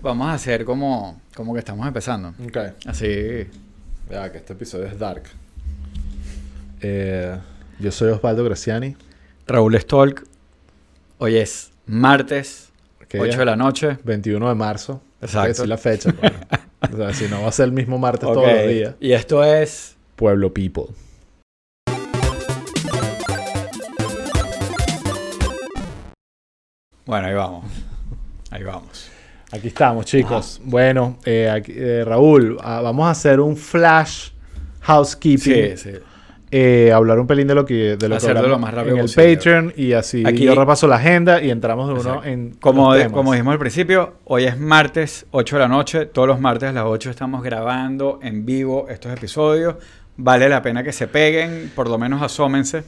Vamos a hacer como, como que estamos empezando. Ok. Así. Ya, que este episodio es dark. Eh, yo soy Osvaldo Graciani. Raúl Stolk. Hoy es martes, ¿Qué 8 día? de la noche. 21 de marzo. Exacto. Que decir la fecha. pues. o sea, si no va a ser el mismo martes todos los días. Y esto es. Pueblo People. Bueno, ahí vamos. Ahí vamos. Aquí estamos, chicos. Bueno, eh, aquí- eh, Raúl, ah, vamos a hacer un flash housekeeping. Sí, sí. Eh, hablar un pelín de lo que, de lo que Hacerlo lo más rápido en el posible. Patreon y así Aquí- yo repaso la agenda y entramos de uno Exacto. en Como, de- como dijimos al principio, hoy es martes, 8 de la noche. Todos los martes a las 8 estamos grabando en vivo estos episodios. Vale la pena que se peguen, por lo menos asómense,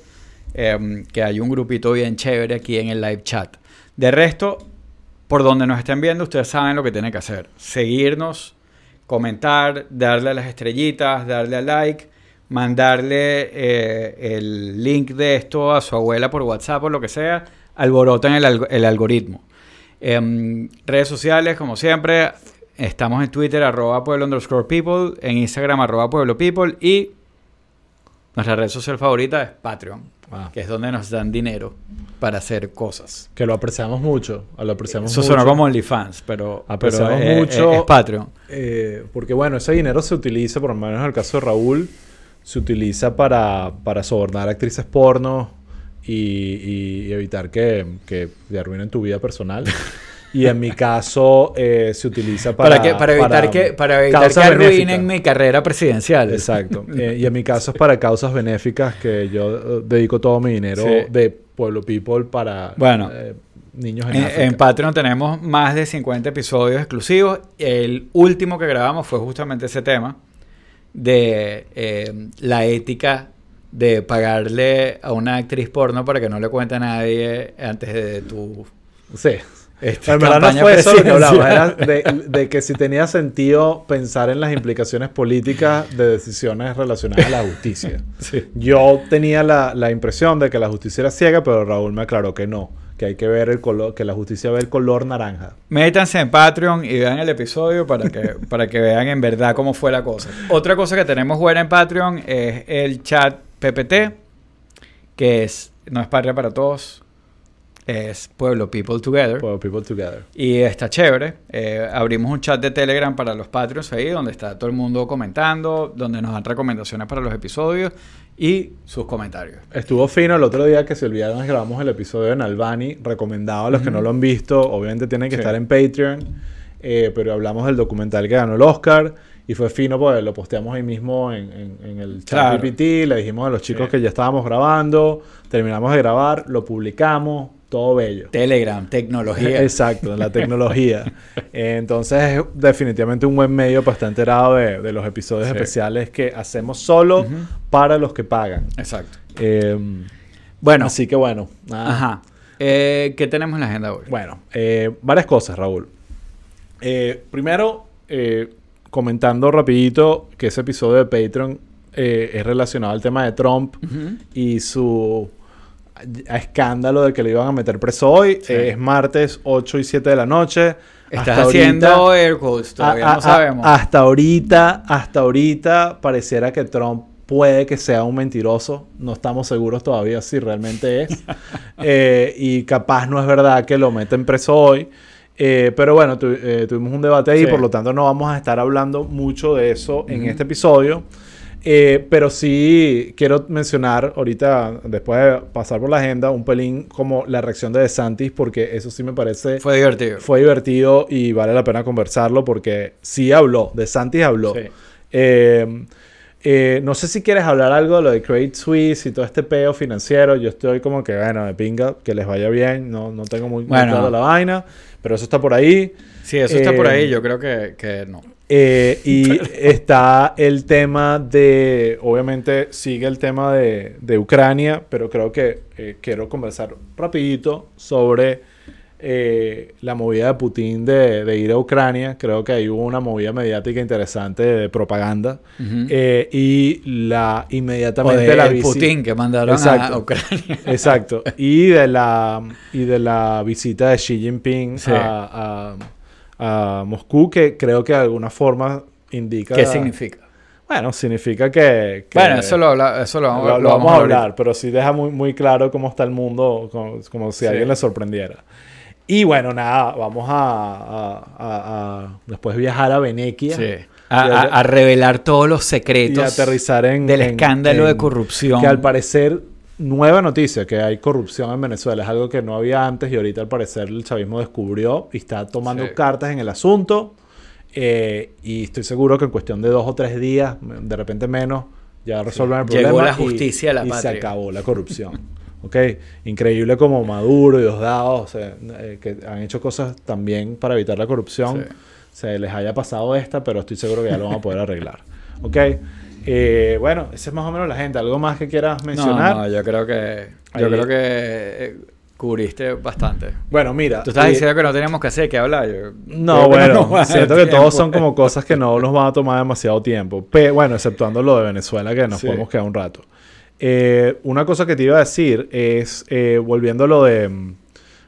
eh, que hay un grupito bien chévere aquí en el live chat. De resto, por donde nos estén viendo, ustedes saben lo que tienen que hacer. Seguirnos, comentar, darle a las estrellitas, darle a like, mandarle eh, el link de esto a su abuela por WhatsApp o lo que sea, alboroten el, el algoritmo. Em, redes sociales, como siempre, estamos en Twitter, arroba pueblo underscore people, en Instagram, arroba pueblo people, y nuestra red social favorita es Patreon, Ah, que es donde nos dan dinero para hacer cosas. que lo apreciamos mucho. Lo apreciamos Eso mucho. sonó como OnlyFans, pero, pero Apreciamos es- mucho. es- es Patreon. Eh, porque bueno, ese dinero se utiliza, por lo menos en el caso de Raúl, se utiliza para, para sobornar actrices porno y, y evitar que, que te arruinen tu vida personal. y en mi caso eh, se utiliza para... Para, que, para evitar que, para evitar que arruinen mi carrera presidencial. Exacto. Eh, y en mi caso es para causas benéficas que yo eh, dedico todo mi dinero Sí. de Pueblo People para Bueno. eh, niños en, En, África. en Patreon tenemos más de 50 episodios exclusivos. El último que grabamos fue justamente ese tema de eh, la ética de pagarle a una actriz porno para que no le cuente a nadie antes de tu Sí. Este, En verdad no fue eso lo que hablamos, era de, de que si tenía sentido pensar en las implicaciones políticas de decisiones relacionadas a la justicia. Sí. Yo tenía la, la impresión de que la justicia era ciega, pero Raúl me aclaró que no, que hay que ver el color, que la justicia ve el color naranja. Métanse en Patreon y vean el episodio para que, para que vean en verdad cómo fue la cosa. Otra cosa que tenemos buena en Patreon es el chat PPT, que es no es patria para todos, es Pueblo People Together. For People Together. Y está chévere. Eh, abrimos un chat de Telegram para los Patreons ahí, donde está todo el mundo comentando, donde nos dan recomendaciones para los episodios y sus comentarios. Estuvo fino el otro día que se olvidaron grabamos el episodio en Albany, recomendado a los que no lo han visto, obviamente tienen que Sí. estar en Patreon, eh, pero hablamos del documental que ganó el Oscar y fue fino porque lo posteamos ahí mismo en, en- en el chat Claro. PPT, le dijimos a los chicos Sí. que ya estábamos grabando, terminamos de grabar, lo publicamos, todo bello. Telegram, tecnología. Exacto, la tecnología. Eh, Entonces es definitivamente un buen medio para estar enterado de, de los episodios Sí. especiales que hacemos solo para los que pagan. Exacto. Eh, Bueno, Así que bueno, nada. ajá. Eh, ¿Qué tenemos en la agenda hoy? Bueno, eh, varias cosas, Raúl. Primero, comentando rapidito que ese episodio de Patreon es relacionado al tema de Trump y su a- escándalo de que le iban a meter preso hoy. Sí. Eh, es martes 8 y 7 de la noche. Estás Hasta haciendo ahorita- air quotes, todavía a- no a- sabemos. Hasta ahorita, hasta ahorita pareciera que Trump puede que sea un mentiroso. No estamos seguros todavía si realmente es. Eh, y capaz no es verdad que lo meten preso hoy. Eh, pero bueno, tu- eh, tuvimos un debate ahí, Sí. por lo tanto no vamos a estar hablando mucho de eso en este episodio. Eh, pero sí quiero mencionar ahorita, después de pasar por la agenda, un pelín como la reacción de DeSantis, porque eso sí me parece Fue divertido. fue divertido y vale la pena conversarlo porque sí habló, de Santis habló. Sí. Eh, eh, no sé si quieres hablar algo de lo de Credit Suisse y todo este peo financiero. Yo estoy como que, bueno, de pinga, que les vaya bien. No, no tengo muy, muy Bueno. claro la vaina, pero eso está por ahí. Sí, eso está por Eh, ahí. Yo creo que, que no. Eh, y está el tema de, obviamente sigue el tema de, de Ucrania, pero creo que eh, quiero conversar rapidito sobre eh, la movida de Putin de, de ir a Ucrania. Creo que ahí hubo una movida mediática interesante de, propaganda. Eh, y la o inmediatamente de la el Putin que mandaron a Exacto. Ucrania. Exacto. Y de la y de la visita de Xi Jinping Sí. a, a- a Moscú, que creo que de alguna forma indica... ¿Qué significa? Bueno, significa que... que- Bueno, eso lo, habla- eso lo, vamos, lo vamos a hablar, pero sí deja muy, muy claro cómo está el mundo, como, como si Sí. alguien le sorprendiera. Y bueno, nada, vamos a, a- a- a después viajar a Sí. Y A, revelar todos los y secretos aterrizar en... del en- escándalo de corrupción. Que al parecer, nueva noticia, que hay corrupción en Venezuela. Es algo que no había antes y ahorita al parecer el chavismo descubrió y está tomando Sí. cartas en el asunto. Eh, y estoy seguro que en cuestión de dos o tres días, de repente menos, ya resuelven el Llegó problema. la y- justicia a la y se acabó la corrupción. ¿Ok? Increíble como Maduro y o sea, eh, que han hecho cosas también para evitar la corrupción. Sí. Se les haya pasado esta, pero estoy seguro que ya lo van a poder arreglar. ¿Ok? Eh, bueno, esa es más o menos la gente. ¿Algo más que quieras mencionar? No, no, yo creo que yo Ahí- creo que eh, cubriste bastante. Bueno, mira. Tú estás eh, diciendo que no teníamos que hacer, que hablar. Yo No, bueno, dar siento que todos son como cosas que no nos van a tomar demasiado tiempo. Pe- bueno, exceptuando lo de Venezuela, que nos Sí. podemos quedar un rato. Eh, una cosa que te iba a decir es, eh, volviendo a lo de mm,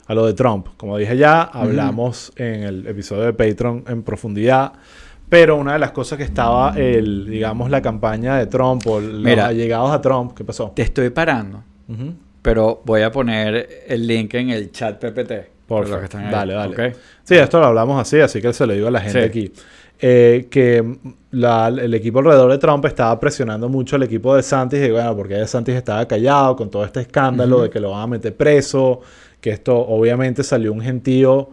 a lo de Trump. Como dije ya, hablamos en el episodio de Patreon en profundidad. Pero una de las cosas que estaba, el, digamos, la campaña de Trump o los Mira. allegados a Trump, ¿qué pasó? Te estoy parando, pero voy a poner el link en el chat PPT. por los que están ahí, Dale, dale. ¿ok? Sí, esto lo hablamos así, así que se lo digo a la gente Sí. aquí. Eh, que la- el equipo alrededor de Trump estaba presionando mucho al equipo de Santis y bueno, porque de Santis estaba callado con todo este escándalo de que lo van a meter preso, que esto obviamente salió un gentío,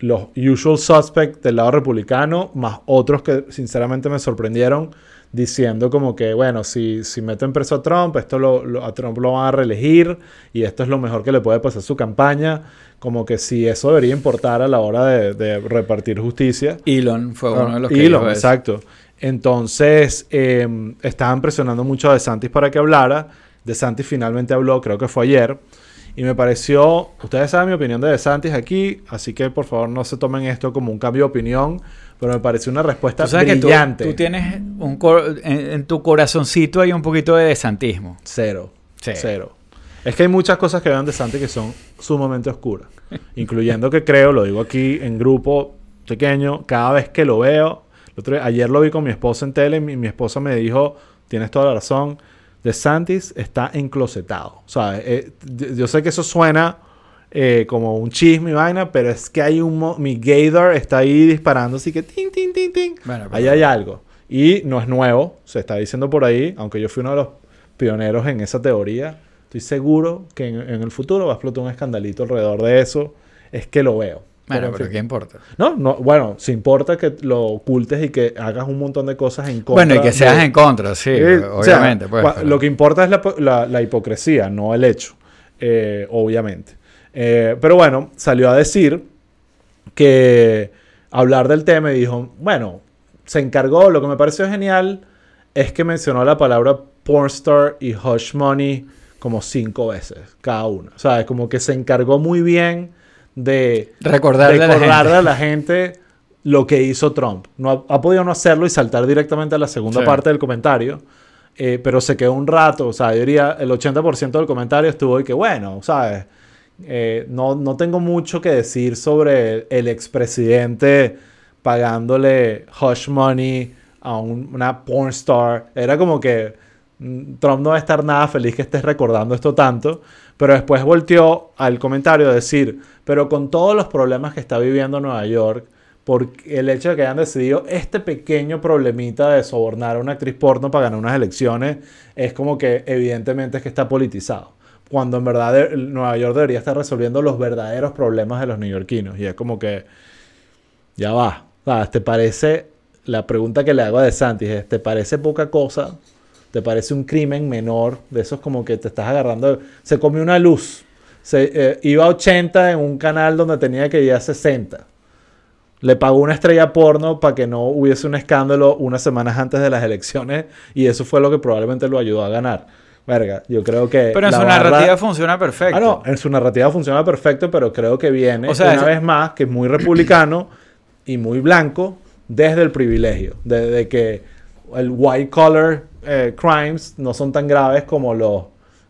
los usual suspects del lado republicano, más otros que sinceramente me sorprendieron diciendo como que, bueno, si, si meten preso a Trump, esto lo, lo- a Trump lo van a reelegir y esto es lo mejor que le puede pasar a su campaña, como que si eso debería importar a la hora de, de repartir justicia. Elon fue uno de los que Elon, dijo eso. exacto. Entonces, eh, estaban presionando mucho a DeSantis para que hablara. DeSantis finalmente habló, creo que fue ayer. Y me pareció, ustedes saben mi opinión de DeSantis aquí, así que por favor no se tomen esto como un cambio de opinión, pero me pareció una respuesta Tú sabes que tú, brillante. tú tienes un cor- en, en tu corazoncito hay un poquito de desantismo. Cero. Sí. Cero. Es que hay muchas cosas que vean de Santi que son sumamente oscuras. Incluyendo que creo, lo digo aquí en grupo pequeño, cada vez que lo veo. el otro día- ayer lo vi con mi esposa en tele y mi, mi esposa me dijo: Tienes toda la razón. De Santis está enclosetado. Sea, eh, yo sé que eso suena eh, como un chisme y vaina, pero es que hay un. Mi Gator está ahí disparando, así que tin, tin, tin, tin. Bueno, pero- Ahí hay algo. Y no es nuevo, se está diciendo por ahí, aunque yo fui uno de los pioneros en esa teoría. Estoy seguro que en, en el futuro va a explotar un escandalito alrededor de eso. Es que lo veo. Bueno, Pero. ¿qué importa? No, no, bueno, si importa que lo ocultes y que hagas un montón de cosas en contra. Bueno, y que de- seas en contra, sí, Eh, o sea, obviamente. pues, pero- Lo que importa es la- la hipocresía, no el hecho, eh, obviamente. Eh, pero bueno, salió a decir que hablar del tema y dijo, bueno, se encargó, lo que me pareció genial es que mencionó la palabra pornstar y hush money como cinco veces cada una. O sea, es como que se encargó muy bien de Recordarle a la recordarle gente. a la gente lo que hizo Trump. No ha, ha podido no hacerlo y saltar directamente a la segunda Sí. parte del comentario. eh, pero se quedó un rato, o sea, yo diría el 80% del comentario estuvo y que bueno, ¿sabes? Eh, no, no tengo mucho que decir sobre el expresidente pagándole hush money a un- una porn star. Era como que Trump no va a estar nada feliz que estés recordando esto tanto, pero después volteó al comentario a decir, pero con todos los problemas que está viviendo Nueva York, por el hecho de que hayan decidido este pequeño problemita de sobornar a una actriz porno para ganar unas elecciones, es como que evidentemente es que está politizado. Cuando en verdad Nueva York debería estar resolviendo los verdaderos problemas de los neoyorquinos. Y es como que, ya va. ¿Te parece, la pregunta que le hago a De Santis es, ¿te parece poca cosa? ¿Te parece un crimen menor? De esos como que te estás agarrando. Se comió una luz. Se, eh, iba a 80 en un canal donde tenía que ir a 60. Le pagó una estrella porno para que no hubiese un escándalo unas semanas antes de las elecciones y eso fue lo que probablemente lo ayudó a ganar. Verga, yo creo que... Pero en la su barra- narrativa funciona perfecto. Ah, no, en su narrativa funciona perfecto, pero creo que viene O sea, una es- vez más que es muy republicano y muy blanco desde el privilegio, de, de que el white collar eh, crimes no son tan graves como los,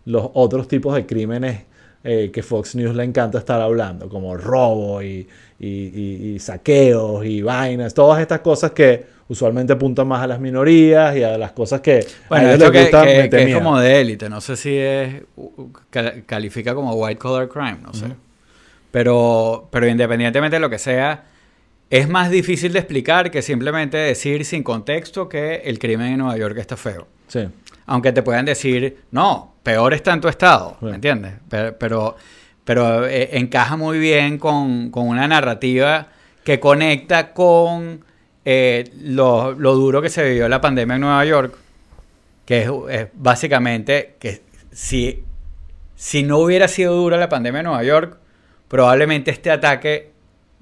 los otros tipos de crímenes eh, que Fox News le encanta estar hablando, como robo y, y- y- y saqueos y vainas, todas estas cosas que usualmente apuntan más a las minorías y a las cosas que Bueno, a ellos esto les que, gusta que- es como de élite, no sé si es califica como white collar crime, no sé. Pero, pero independientemente de lo que sea, es más difícil de explicar que simplemente decir sin contexto que el crimen en Nueva York está feo. Sí. Aunque te puedan decir, no, peor está en tu estado, Sí. ¿me entiendes? Pero, pero, pero, eh, encaja muy bien con, con una narrativa que conecta con eh, lo, lo duro que se vivió la pandemia en Nueva York, que es, es básicamente que si, si no hubiera sido dura la pandemia en Nueva York, probablemente este ataque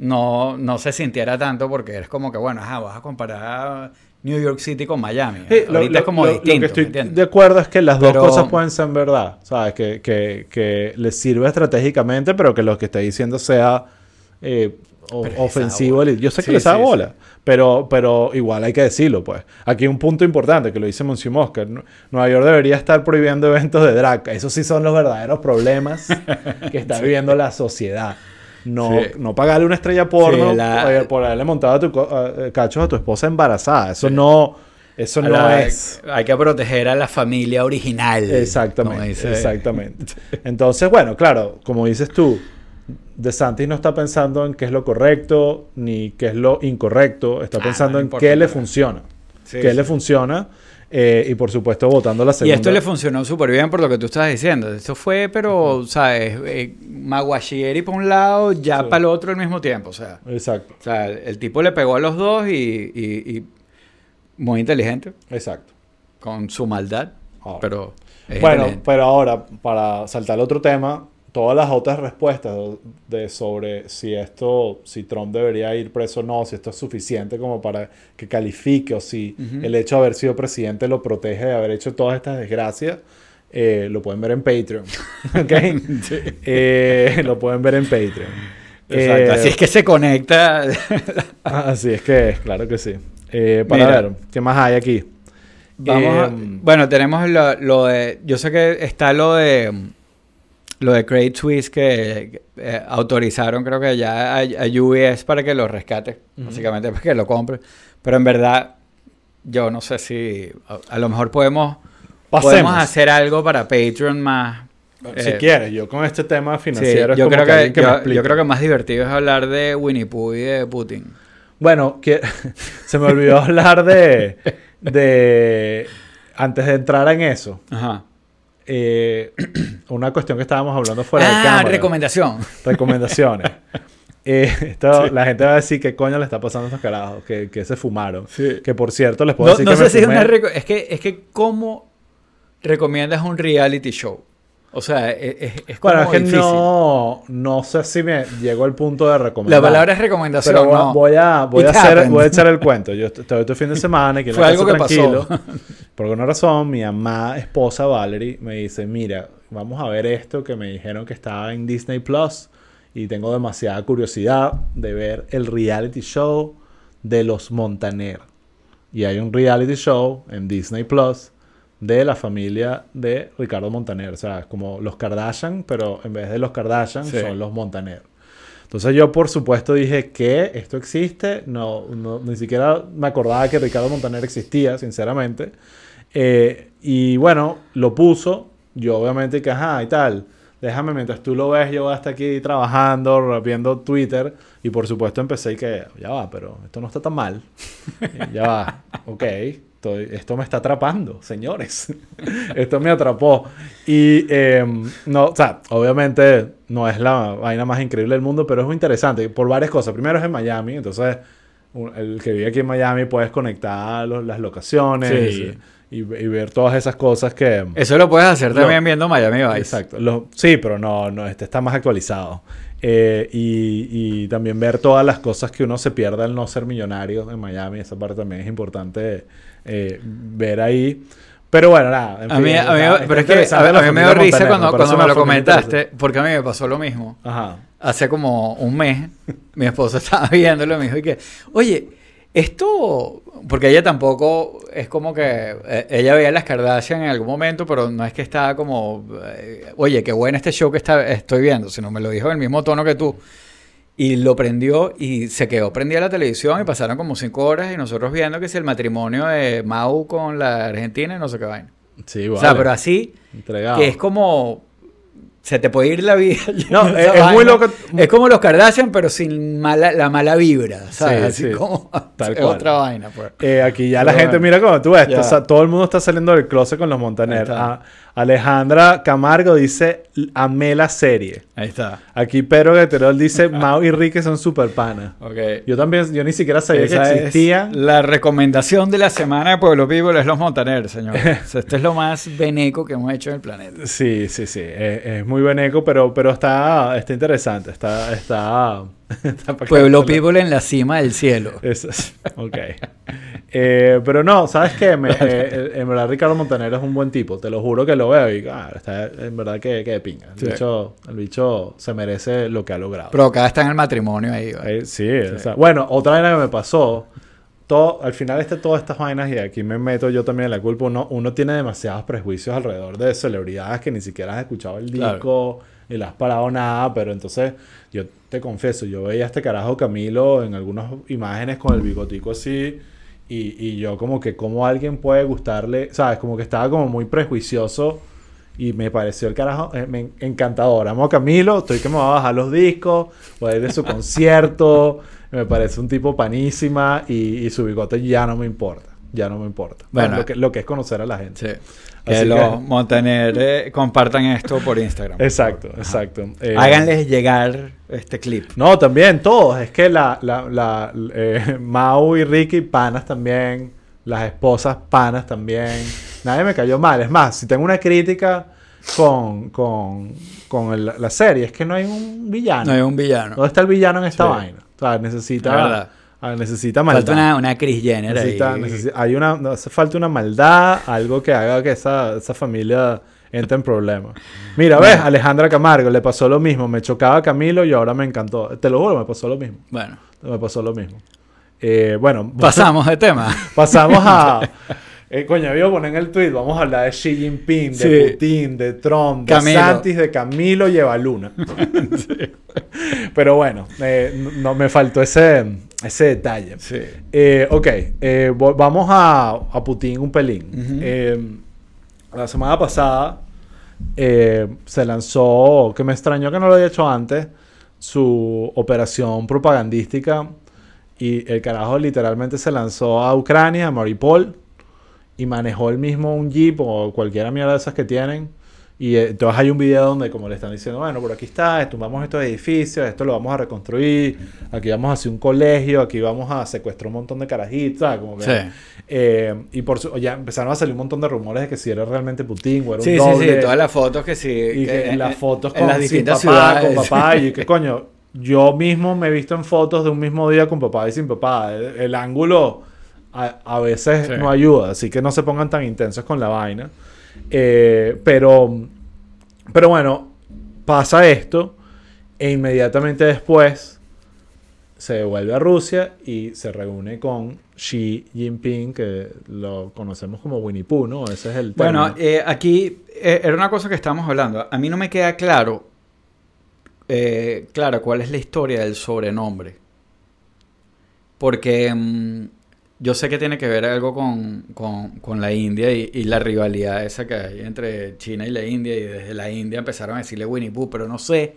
no, no se sintiera tanto porque es como que, bueno, ajá, vas a comparar New York City con Miami. Sí, Ahorita lo- es como lo- distinto. Lo que estoy de acuerdo es que las dos Pero- cosas pueden ser verdad, ¿sabes? Que, que, que les sirve estratégicamente, pero que lo que está diciendo sea eh, ofensivo. Yo sé que Sí, les da sí, bola, pero, pero igual hay que decirlo, pues. Aquí un punto importante que lo dice Monsieur Mosca. Nu- Nueva York debería estar prohibiendo eventos de drag. Esos sí son los verdaderos problemas que está viviendo la sociedad. No, Sí. no pagarle una estrella porno Sí, la- eh, por haberle montado a tu eh, cachos a tu esposa embarazada. Eso no, eso no la- es. Hay que proteger a la familia original. Exactamente, dice- exactamente. Entonces, bueno, claro, como dices tú, DeSantis no está pensando en qué es lo correcto ni qué es lo incorrecto, está Ah, pensando no en qué le funciona, qué le funciona eh, y por supuesto votando la Y segunda. esto le funcionó súper bien por lo que tú estás diciendo. Esto fue, pero, ¿sabes? Eh, Maguachieri para un lado, ya Sí. para el otro al mismo tiempo. O sea, Exacto, o sea, el tipo le pegó a los dos y, y- y muy inteligente, exacto. con su maldad, Ahora. pero Bueno, inteligente. pero ahora, para saltar al otro tema, todas las otras respuestas de sobre si esto, si Trump debería ir preso o no, si esto es suficiente como para que califique o si el hecho de haber sido presidente lo protege de haber hecho todas estas desgracias, eh, lo pueden ver en Patreon. ¿Ok? Eh, lo pueden ver en Patreon. Exacto. Eh, Así es que se conecta. Así es que claro que sí. Eh, para Mira. ver, ¿qué más hay aquí? Vamos a- bueno, tenemos lo, lo de. Yo sé que está lo de. Lo de Credit Suisse que eh, autorizaron, creo que ya a, a UBS para que lo rescate, Ujú. básicamente para que lo compre. Pero en verdad, yo no sé si. A, a lo mejor podemos. Pasemos. Podemos hacer algo para Patreon más. si eh, quieres, yo con este tema sí, financiero es yo, como creo que yo creo que más divertido es hablar de Winnie Pooh y de Putin. Bueno, que, se me olvidó hablar de, de... Antes de entrar en eso, Ajá. Eh, una cuestión que estábamos hablando fuera de ah, cámara. recomendación. Recomendaciones. Eh, esto, La gente va a decir qué coño le está pasando a estos carajos, que, que se fumaron. Sí. Que por cierto, les puedo No, decir no que sé me si es una es que es que cómo recomiendas un reality show. O sea, es, es, es como Bueno, es que difícil. no, no sé si me llegó el punto de recomendar. La palabra es recomendación. Pero no. voy a, voy, a hacer, voy a echar el cuento. Yo est- estoy este fin de semana aquí en Fue la algo que tranquilo. pasó. Por alguna razón, mi amada esposa Valerie me dice, mira, vamos a ver esto que me dijeron que estaba en Disney Plus y tengo demasiada curiosidad de ver el reality show de los Montaner. Y hay un reality show en Disney Plus de la familia de Ricardo Montaner. O sea, es como los Kardashian, pero en vez de los Kardashian Sí. son los Montaner. Entonces yo por supuesto dije que esto existe, no, no- ni siquiera me acordaba que Ricardo Montaner existía, sinceramente. Eh, y bueno, lo puso, yo obviamente que ajá y tal, déjame mientras tú lo ves, yo voy hasta aquí trabajando, viendo Twitter y por supuesto empecé y que ya va, pero esto no está tan mal. Ya va, ok, estoy- esto me está atrapando, señores. esto me atrapó. Y eh, no, o sea, obviamente no es la vaina más increíble del mundo, pero es muy interesante por varias cosas. Primero es en Miami, entonces el que vive aquí en Miami puedes conectar los- las locaciones Sí, y, y- ver todas esas cosas que... Eso lo puedes hacer Lo- también viendo Miami Vice. Exacto. Lo- sí, pero no, no, este está más actualizado. Eh, y, y también ver todas las cosas que uno se pierde al no ser millonario en Miami. Esa parte también es importante eh, ver ahí. Pero bueno, nada. en A fin, mí, a mí- está- está pero es que a, mí me dio risa cuando, parece cuando me lo comentaste, porque a mí me pasó lo mismo. Ajá. Hace como un mes, mi esposa estaba viéndolo y me dijo y que, oye, Esto, porque ella tampoco es como que eh, ella veía las Kardashian en algún momento, pero no es que estaba como, eh, oye, qué bueno este show que está, estoy viendo, sino me lo dijo en el mismo tono que tú. Y lo prendió y se quedó prendida la televisión y pasaron como cinco horas y nosotros viendo que es el matrimonio de Mau con la Argentina y no sé qué vaina. Sí, O sea, pero así, Entregado. que es como, se te puede ir la vida. No, es- es muy loco. Es como los Kardashian, pero sin mala, la mala vibra, ¿sabes? Sí, Así sí. como Tal es cual. otra vaina, pues. Eh, aquí ya la Pero gente, bueno. mira cómo tú ves, o sea, todo el mundo está saliendo del closet con los Montaner. Ah, Alejandra Camargo dice, amé la serie. Ahí está. Aquí Pedro Gueterol dice, Mau y Ricky son super panas. Ok. Yo también, yo ni siquiera sabía Esa que es existían. la recomendación de la semana de Pueblo People es los Montaner, señor. Esto es lo más beneco que hemos hecho en el planeta. Sí, sí, sí. Es, es muy buen eco, pero, pero está, está interesante. Está, está, está Pueblo. People en la cima del cielo. Eso es- ok. Eh, pero no, ¿sabes qué? Me- eh, en verdad Ricardo Montaner es un buen tipo. Te lo juro que lo veo y ah, está en verdad que, que de pinga. El, Sí. bicho, el bicho se merece lo que ha logrado. Pero acá está en el matrimonio ahí. ¿vale? Eh, sí, o sea, bueno, otra vaina que me pasó. Todo, al final este, todas estas vainas, y aquí me meto yo también en la culpa, uno, uno tiene demasiados prejuicios alrededor de celebridades que ni siquiera has escuchado el Claro. disco y le has parado nada, pero entonces yo te confieso, yo veía a este carajo Camilo en algunas imágenes con el bigotico así, y, y yo como que cómo alguien puede gustarle, ¿sabes? Como que estaba como muy prejuicioso y me pareció el carajo eh, me- encantador. Amo a Camilo, estoy que me va a bajar los discos, voy a ir de su concierto. Me parece un tipo panísima y, y su bigote ya no me importa. Ya no me importa. Bueno. Bueno, lo, que, lo que es conocer a la gente. Sí. Que Así los que- Montaner eh, compartan esto por Instagram. Exacto, exacto. Eh, Háganles llegar este clip. No, también todos. Es que la, la, la eh, Mau y Ricky, panas también. Las esposas, panas también. Nadie me cayó mal. Es más, si tengo una crítica con, con, con el- la serie, es que no hay un villano. No hay un villano. ¿Dónde está el villano en esta Sí. vaina? O sea, Es necesita, verdad. Ah, necesita maldad. Falta una, una Chris Jenner Necesita- ahí. necesi- hay una, no, hace falta una maldad, algo que haga que esa, esa familia entre en problemas. Mira, ves, Alejandra Camargo, le pasó lo mismo. Me chocaba Camilo y ahora me encantó. Te lo juro, me pasó lo mismo. Bueno, Me pasó lo mismo. Eh, bueno, pasamos de tema. pasamos a... Eh, coño, a poner en el tweet, vamos a hablar de Xi Jinping, de Sí. Putin, de Trump, de Camilo. Santis, de Camilo y Evaluna. Pero bueno, eh, no- me faltó ese, ese detalle. Sí. Eh, ok, eh, vamos a, a Putin un pelín. Eh, la semana pasada eh, se lanzó, que me extrañó que no lo haya hecho antes, su operación propagandística y el carajo literalmente se lanzó a Ucrania, a Mariupol, y manejó el mismo un jeep o cualquiera mierda de esas que tienen. Y eh, entonces hay un video donde como le están diciendo, bueno, por aquí está, tumbamos estos edificios, esto lo vamos a reconstruir, aquí vamos a hacer un colegio, aquí vamos a secuestrar un montón de carajitos, ¿sabes? Como que, Sí. eh, y por su- ya empezaron a salir un montón de rumores de que si era realmente Putin o era un Sí, sí, doble. sí. Todas las fotos que sí. Y que en las fotos en con sin papá, ciudades. con papá, y que coño, yo mismo me he visto en fotos de un mismo día con papá y sin papá. El, el ángulo a, a veces Sí. no ayuda, así que no se pongan tan intensos con la vaina. Eh, pero, pero bueno, pasa esto e inmediatamente después se devuelve a Rusia y se reúne con Xi Jinping, que lo conocemos como Winnie Pooh, ¿no? Ese es el Bueno, término. eh, aquí eh, era una cosa que estábamos hablando. A mí no me queda claro, claro, cuál es la historia del sobrenombre. Porque mm, yo sé que tiene que ver algo con, con- con la India y, y la rivalidad esa que hay entre China y la India. Y desde la India empezaron a decirle Winnie Pooh, pero no sé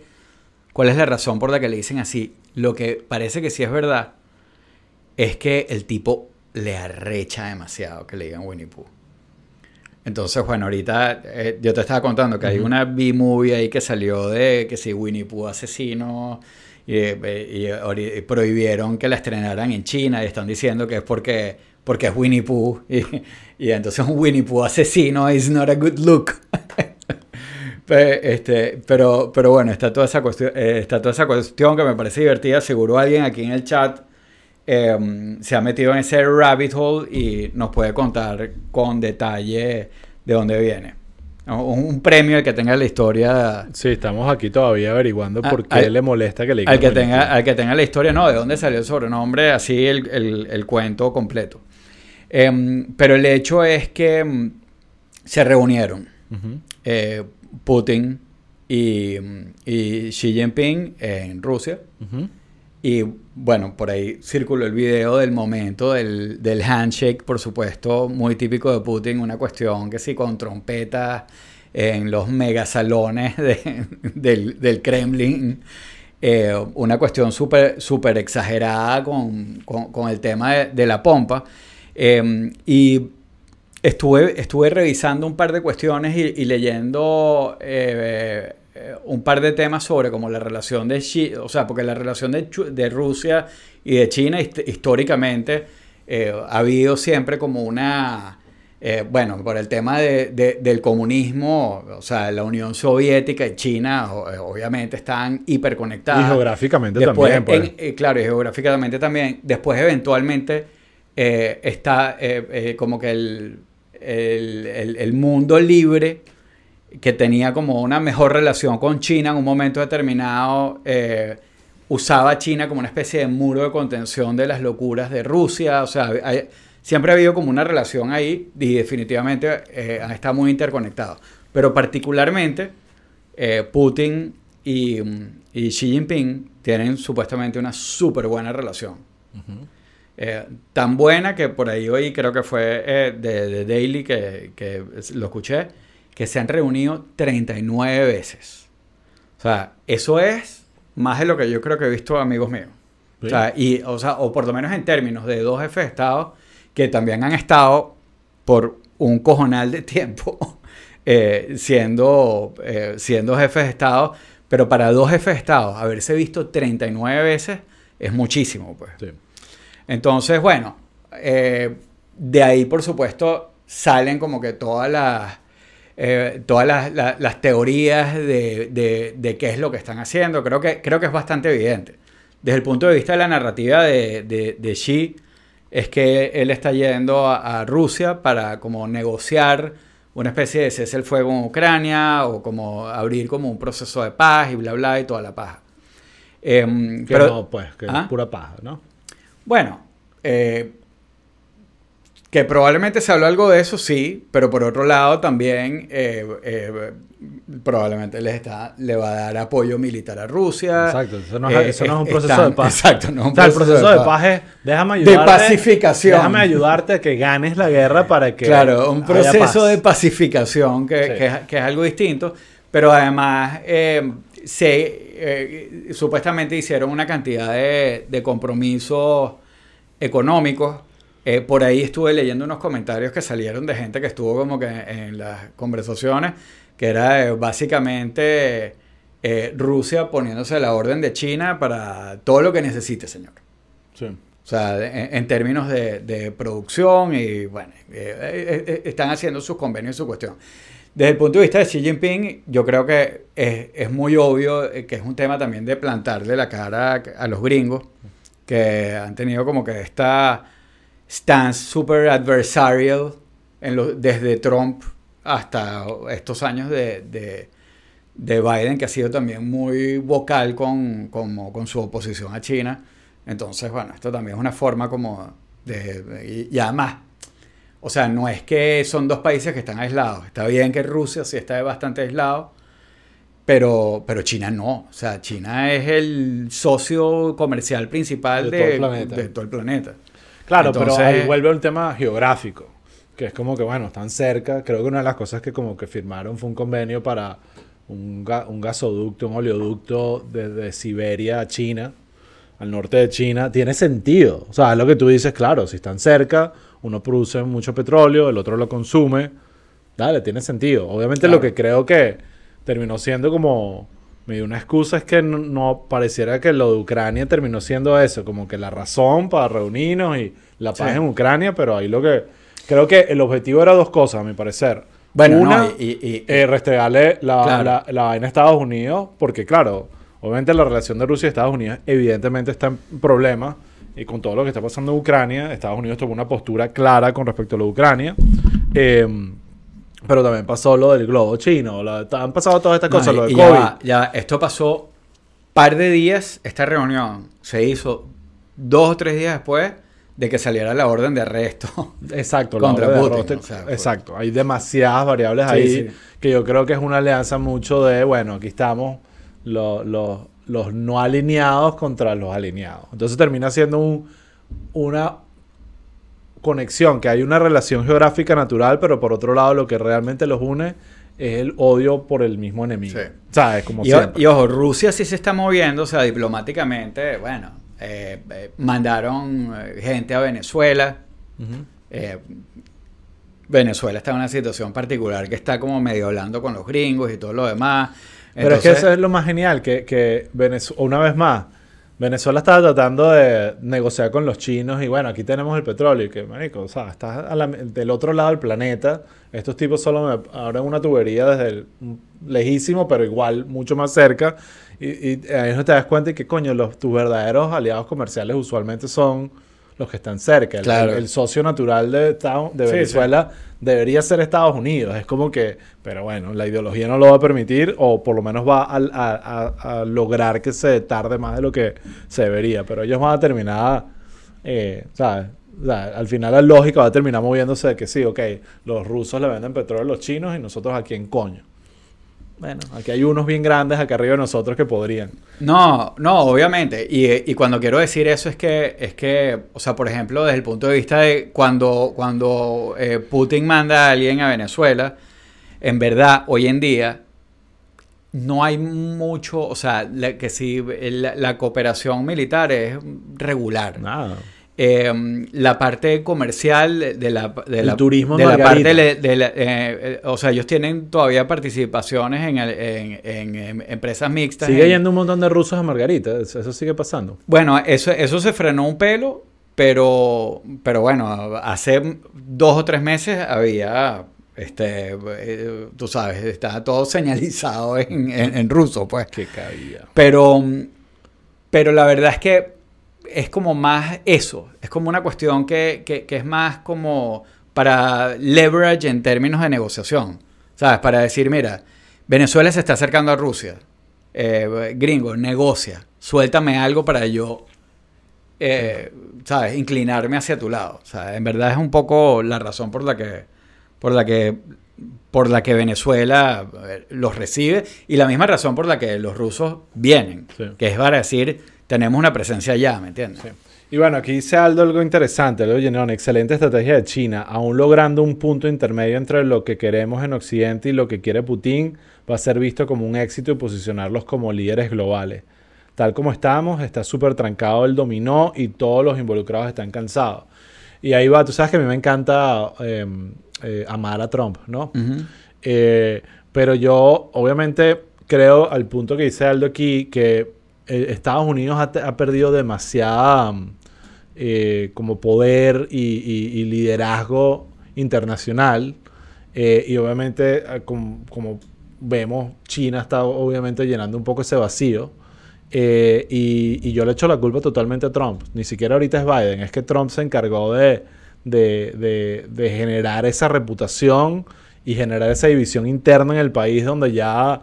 cuál es la razón por la que le dicen así. Lo que parece que sí es verdad es que el tipo le arrecha demasiado que le digan Winnie Pooh. Entonces, bueno, ahorita eh, yo te estaba contando que hay una B-movie ahí que salió de que si Winnie Pooh asesino y, prohibieron que la estrenaran en China y están diciendo que es porque, porque es Winnie Pooh y, entonces un Winnie Pooh asesino is not a good look. Este, pero, pero bueno, está toda, esa cuestión, eh, está toda esa cuestión que me parece divertida. Seguro alguien aquí en el chat eh, se ha metido en ese rabbit hole y nos puede contar con detalle de dónde viene. Un, premio al que tenga la historia. Sí, estamos aquí todavía averiguando Ah, por qué al- le molesta que le Al que, digan tenga, al que tenga la historia, no, de dónde salió el sobrenombre, así el, el- el cuento completo. Em, pero el hecho es que em, se reunieron eh, Putin y, y Xi Jinping en Rusia. Ujú. Y bueno, por ahí circuló el video del momento del, del handshake, por supuesto, muy típico de Putin, una cuestión que sí, con trompetas en los megasalones de- del, del Kremlin, eh, una cuestión súper súper exagerada con, con- con el tema de, la pompa. Eh, y estuve, estuve revisando un par de cuestiones y, leyendo eh, un par de temas sobre como la relación de China, o sea, porque la relación de, de Rusia y de China hist- históricamente eh, ha habido siempre como una, eh, bueno, por el tema de- de- del comunismo, o sea, la Unión Soviética y China eh, obviamente están hiperconectadas. Y geográficamente Después, también, pues. en- eh, claro, y geográficamente también. Después, eventualmente, eh, está eh, eh, como que el, el- el- el mundo libre que tenía como una mejor relación con China en un momento determinado, eh, usaba a China como una especie de muro de contención de las locuras de Rusia. O sea, hay- siempre ha habido como una relación ahí y definitivamente eh, está muy interconectado. Pero particularmente eh, Putin y, y Xi Jinping tienen supuestamente una súper buena relación. Eh, tan buena que por ahí hoy creo que fue eh, de, de Daily que, que lo escuché, que se han reunido 39 veces. O sea, eso es más de lo que yo creo que he visto amigos míos. Sí. O sea, y, o sea, o por lo menos en términos de dos jefes de Estado que también han estado por un cojonal de tiempo eh, siendo, eh, siendo jefes de Estado, pero para dos jefes de Estado haberse visto 39 veces es muchísimo, pues. Sí. Entonces, bueno, eh, de ahí, por supuesto, salen como que todas las, eh, todas las, la- las teorías de, de- de qué es lo que están haciendo. Creo que, creo que es bastante evidente. Desde el punto de vista de la narrativa de, de, de Xi, es que él está yendo a, a Rusia para como negociar una especie de cese el fuego en Ucrania o como abrir como un proceso de paz y bla, bla, y toda la paja. Em, Que pero- no, pues, que ¿Ah? es pura paja, ¿no? bueno, eh, que probablemente se habló algo de eso, sí, pero por otro lado también eh, eh, probablemente les está, le va a dar apoyo militar a Rusia. Exacto, eso no es, Eh, eso no es un proceso están- de paz. Exacto, no es un o sea, el proceso proceso de de paz es, déjame De ayudarte. pacificación. Déjame ayudarte a que ganes la guerra para que Claro, un proceso de pacificación que, Sí. que es, que es algo distinto, pero además eh, se, supuestamente hicieron una cantidad de, de compromisos económicos. Eh, por ahí estuve leyendo unos comentarios que salieron de gente que estuvo como que en las conversaciones, que era eh, básicamente eh, Rusia poniéndose la orden de China para todo lo que necesite, señor. Sí. O sea, en, en términos de, de producción y bueno, eh, están haciendo sus convenios y su cuestión. Desde el punto de vista de Xi Jinping, yo creo que es, es muy obvio que es un tema también de plantarle la cara a, a los gringos que han tenido como que esta stance super adversarial en lo- desde Trump hasta estos años de, de, de Biden, que ha sido también muy vocal con, como con su oposición a China. Entonces, bueno, esto también es una forma como de... de- y, y además, o sea, no es que son dos países que están aislados. Está bien que Rusia sí está bastante aislado, pero, pero China no. O sea, China es el socio comercial principal De de, todo el planeta. Claro, Entonces- pero ahí vuelve un tema geográfico, que es como que, bueno, están cerca. Creo que una de las cosas que como que firmaron fue un convenio para un, ga- un gasoducto, un oleoducto desde Siberia a China, al norte de China. Tiene sentido. O sea, es lo que tú dices, claro, si están cerca, uno produce mucho petróleo, el otro lo consume. Dale, tiene sentido. Obviamente Claro. lo que creo que terminó siendo como medio una excusa es que no, no pareciera que lo de Ucrania terminó siendo eso, como que la razón para reunirnos y la paz Sí. en Ucrania, pero ahí lo que creo que el objetivo era dos cosas, a mi parecer. Bueno, una, no, y, y- y- eh, restregarle la, Claro. la, la vaina a Estados Unidos, porque claro, obviamente la relación de Rusia y Estados Unidos evidentemente está en problemas y con todo lo que está pasando en Ucrania, Estados Unidos tomó una postura clara con respecto a lo de Ucrania. Eh, Pero también pasó lo del globo chino. han pasado todas estas cosas, No, lo de ya COVID. ya. Esto pasó par de días, esta reunión se hizo dos o tres días después de que saliera la orden de arresto. Exacto, Contra Putin, roster- o sea, fue- Exacto, hay demasiadas variables Sí, ahí sí. que yo creo que es una alianza mucho de, bueno, aquí estamos lo- lo- los no alineados contra los alineados. Entonces termina siendo un- una conexión, que hay una relación geográfica natural, pero por otro lado lo que realmente los une es el odio por el mismo enemigo. Sí. ¿Sabes? Como Y, siempre. y ojo, Rusia sí se está moviendo, o sea, diplomáticamente, bueno, eh, eh, mandaron eh, gente a Venezuela. Eh, Venezuela está en una situación particular que está como medio hablando con los gringos y todo lo demás. Pero es que eso es lo más genial, que, que Venezu- una vez más, Venezuela estaba tratando de negociar con los chinos y bueno, aquí tenemos el petróleo y que, marico, o sea, estás a la- del otro lado del planeta, estos tipos solo me abren una tubería desde lejísimo, pero igual mucho más cerca. Y, y ahí no te das cuenta de que, coño, los, tus verdaderos aliados comerciales usualmente son los que están cerca. El, Claro. el- el socio natural de, Estados- de Sí, Venezuela debería ser Estados Unidos. Es como que, pero bueno, la ideología no lo va a permitir o por lo menos va a, a- a- a lograr que se tarde más de lo que se debería. Pero ellos van a terminar, eh, ¿sabes? O sea, al final la lógica va a terminar moviéndose de que sí, ok, los rusos le venden petróleo a los chinos y nosotros aquí en coño. Bueno, aquí hay unos bien grandes acá arriba de nosotros que podrían. No, no, obviamente. Y, y cuando quiero decir eso es que, es que, o sea, por ejemplo, desde el punto de vista de cuando, cuando eh, Putin manda a alguien a Venezuela, en verdad, hoy en día, no hay mucho, o sea, la- que si la, la cooperación militar es regular. Nada. Eh, la parte comercial de la, de El la, turismo de la parte de, la- eh, eh, o sea ellos tienen todavía participaciones en, el- en- en- en empresas mixtas Sigue en- yendo un montón de rusos a Margarita. Eso eso sigue pasando. bueno eso eso se frenó un pelo pero pero bueno hace dos o tres meses había este eh, tú sabes estaba todo señalizado en, en- en ruso pues Qué cabida. pero, pero la verdad es que es como más eso. Es como una cuestión que, que- que es más como para leverage en términos de negociación. ¿Sabes? Para decir, mira, Venezuela se está acercando a Rusia. Eh, gringo, negocia. Suéltame algo para yo, eh, ¿sabes? Inclinarme hacia tu lado. En verdad es un poco la razón por la que, por la que, por la que Venezuela eh, los recibe y la misma razón por la que los rusos vienen. Sí. Que es para decir, tenemos una presencia allá, ¿me entiendes? Y bueno, aquí dice Aldo algo interesante. Oye, no, excelente estrategia de China. Aún logrando un punto intermedio entre lo que queremos en Occidente y lo que quiere Putin, va a ser visto como un éxito y posicionarlos como líderes globales. Tal como estamos, está súper trancado el dominó y todos los involucrados están cansados. Y ahí va, tú sabes que a mí me encanta eh, eh, amar a Trump, ¿no? Eh, pero yo, obviamente, creo al punto que dice Aldo aquí que eh, Estados Unidos ha, perdido demasiada mm, eh, como poder y, y- y liderazgo internacional. Eh, y obviamente, com- como, vemos, China está obviamente llenando un poco ese vacío. Y, yo le echo la culpa totalmente a Trump. Ni siquiera ahorita es Biden. Es que Trump se encargó de generar esa reputación y generar esa división interna en el país donde ya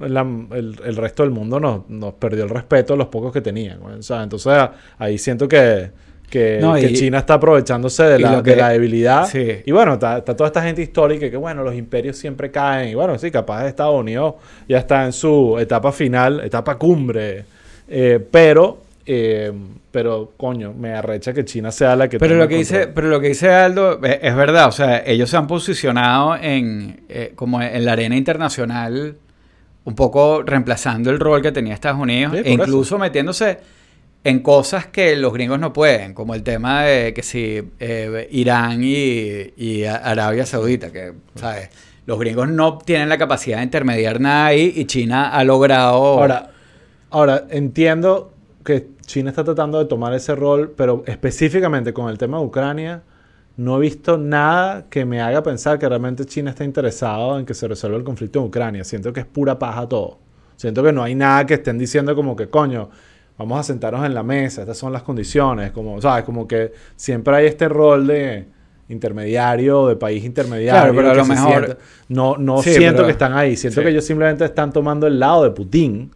la- el, el resto del mundo nos, nos perdió el respeto a los pocos que tenían. O sea, entonces ahí siento que, que, No, que y- China está aprovechándose de la, que- de la debilidad. Sí. Y bueno, está, está toda esta gente histórica que, bueno, los imperios siempre caen. Y bueno, sí, capaz Estados Unidos ya está en su etapa final, etapa cumbre. Eh, pero, eh, pero, coño, me arrecha que China sea la que Pero lo que dice, pero lo que dice Aldo es, es verdad, o sea, ellos se han posicionado en eh, como en la arena internacional, un poco reemplazando el rol que tenía Estados Unidos, Sí, e incluso metiéndose en cosas que los gringos no pueden, como el tema de que si eh, Irán y, Arabia Saudita, que, ¿sabes? Los gringos no tienen la capacidad de intermediar nada ahí y China ha logrado... Ahora, ahora, entiendo que China está tratando de tomar ese rol, pero específicamente con el tema de Ucrania, no he visto nada que me haga pensar que realmente China está interesado en que se resuelva el conflicto en Ucrania. Siento que es pura paja todo. Siento que no hay nada que estén diciendo como que, coño, vamos a sentarnos en la mesa, estas son las condiciones, como, ¿sabes? Como que siempre hay este rol de, intermediario, de país intermediario. Claro, pero a lo mejor- no no Sí, siento pero- que están ahí. Siento sí. que ellos simplemente están tomando el lado de Putin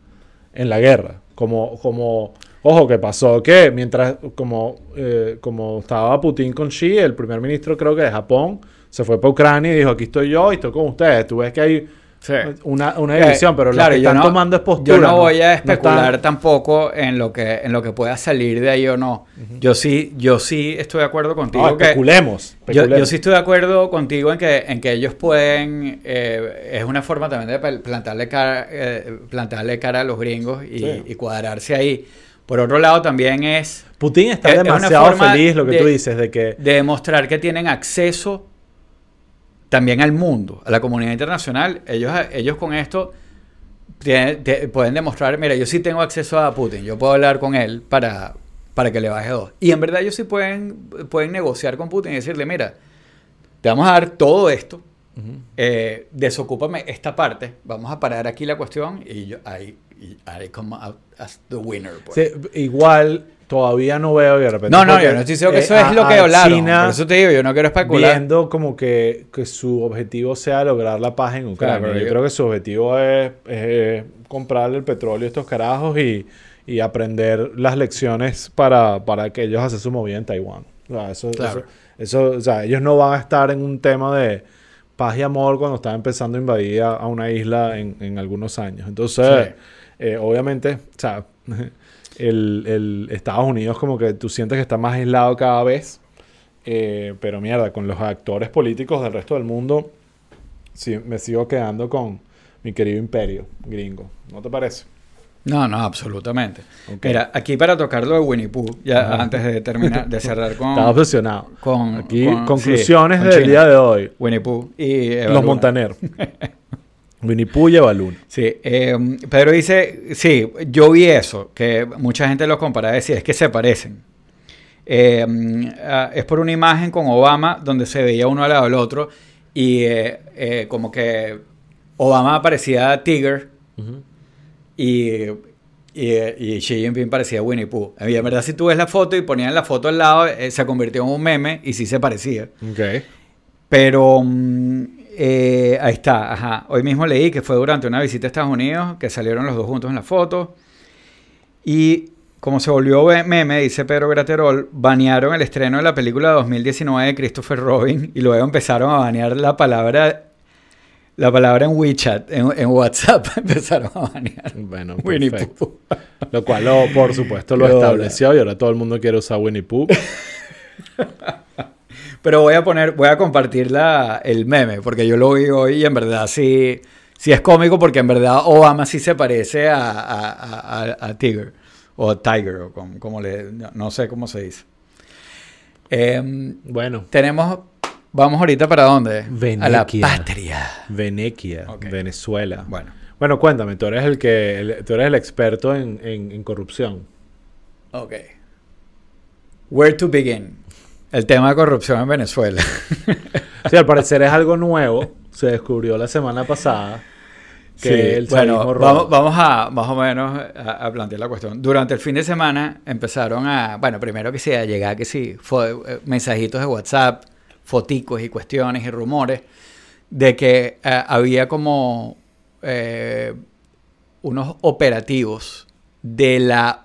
en la guerra. Como, como ojo, que pasó que mientras, como, eh, como estaba Putin con Xi, el primer ministro creo que de Japón, se fue para Ucrania y dijo, aquí estoy yo y estoy con ustedes. Tú ves que hay Sí. una, una división, pero Claro, lo que están no- tomando es postura. Yo no voy a están- especular tampoco en lo que en lo que pueda salir de ahí o no. Yo sí yo sí estoy de acuerdo contigo que especulemos. yo, especulemos. yo sí estoy de acuerdo contigo en que en que ellos pueden eh, es una forma también de plantarle cara eh, plantarle cara a los gringos y, Sí. y cuadrarse ahí. Por otro lado también es Putin está es- es demasiado forma feliz, lo que de- tú dices, de que de demostrar que tienen acceso también al mundo, a la comunidad internacional. Ellos, ellos con esto tienen- te- pueden demostrar, mira, yo sí tengo acceso a Putin, yo puedo hablar con él para, para que le baje dos. Y en verdad ellos sí pueden, pueden negociar con Putin y decirle, mira, te vamos a dar todo esto, eh, desocúpame esta parte, vamos a parar aquí la cuestión y yo, ahí, y I come out as the winner. pues. Sí, igual todavía no veo y de repente. No, no, yo no estoy diciendo que eh, eso es lo que hablaron. China por eso te digo, yo no quiero especular. viendo como que, que su objetivo sea lograr la paz en Ucrania. Claro, yo, yo- creo que su objetivo es, es comprarle el petróleo a estos carajos y, y aprender las lecciones para, para que ellos hacen su movida en Taiwán. O sea, eso, Claro. eso, eso- o sea, ellos no van a estar en un tema de paz y amor cuando están empezando a invadir a, a una isla en, en algunos años. Entonces, Sí. Eh, obviamente, o sea, el, el Estados Unidos como que tú sientes que está más aislado cada vez. Eh, pero mierda, con los actores políticos del resto del mundo, sí, me sigo quedando con mi querido imperio gringo. ¿No te parece? No, no, absolutamente. Ok. Mira, aquí para tocar lo de Winnie Pooh, ya Ajá. antes de terminar, de cerrar con, Estaba obsesionado. con Aquí, con- conclusiones sí, con del día de hoy. Winnie Pooh y Eva Los Luna. montaneros. Winnie Pooh y Luna. Sí, eh, Pedro dice, sí, yo vi eso, que mucha gente los compara, decía, es que se parecen. Eh, ah, es por una imagen con Obama donde se veía uno al lado del otro y eh, eh, como que Obama parecía Tiger y, y, y Xi Jinping parecía Winnie Pooh. Y en verdad si tú ves la foto y ponían la foto al lado, eh, se convirtió en un meme y sí se parecía. Ok. Pero mm, eh, ahí está, ajá. Hoy mismo leí que fue durante una visita a Estados Unidos que salieron los dos juntos en la foto. Y como se volvió meme, dice Pedro Graterol, banearon el estreno de la película 2019 de Christopher Robin y luego empezaron a banear la palabra la palabra en WeChat, en, en WhatsApp, empezaron a banear. Bueno, Winnie perfecto. Pooh. Lo cual, lo- por supuesto, lo estableció y ahora todo el mundo quiere usar Winnie Pooh. Pero voy a poner, voy a compartir la, el meme, porque yo lo vi hoy y en verdad sí, sí es cómico, porque en verdad Obama sí se parece a, a, a- a- a Tiger, o Tiger, o como, como le, no, sé cómo se dice. Em, Bueno, tenemos, vamos ahorita para dónde? A la Venequia. patria. Venequia. Venezuela. Bueno, Bueno, cuéntame, tú eres el que el- tú eres el experto en, en- en corrupción. ok. Where to begin? El tema de corrupción en Venezuela. Sí, al parecer es algo nuevo. Se descubrió la semana pasada que Sí, el bueno, vamos, vamos a más o menos a, a plantear la cuestión. Durante el fin de semana empezaron a, bueno, primero que sí, a llegar que sí, eh, mensajitos de WhatsApp, foticos y cuestiones y rumores de que eh, había como eh, unos operativos de la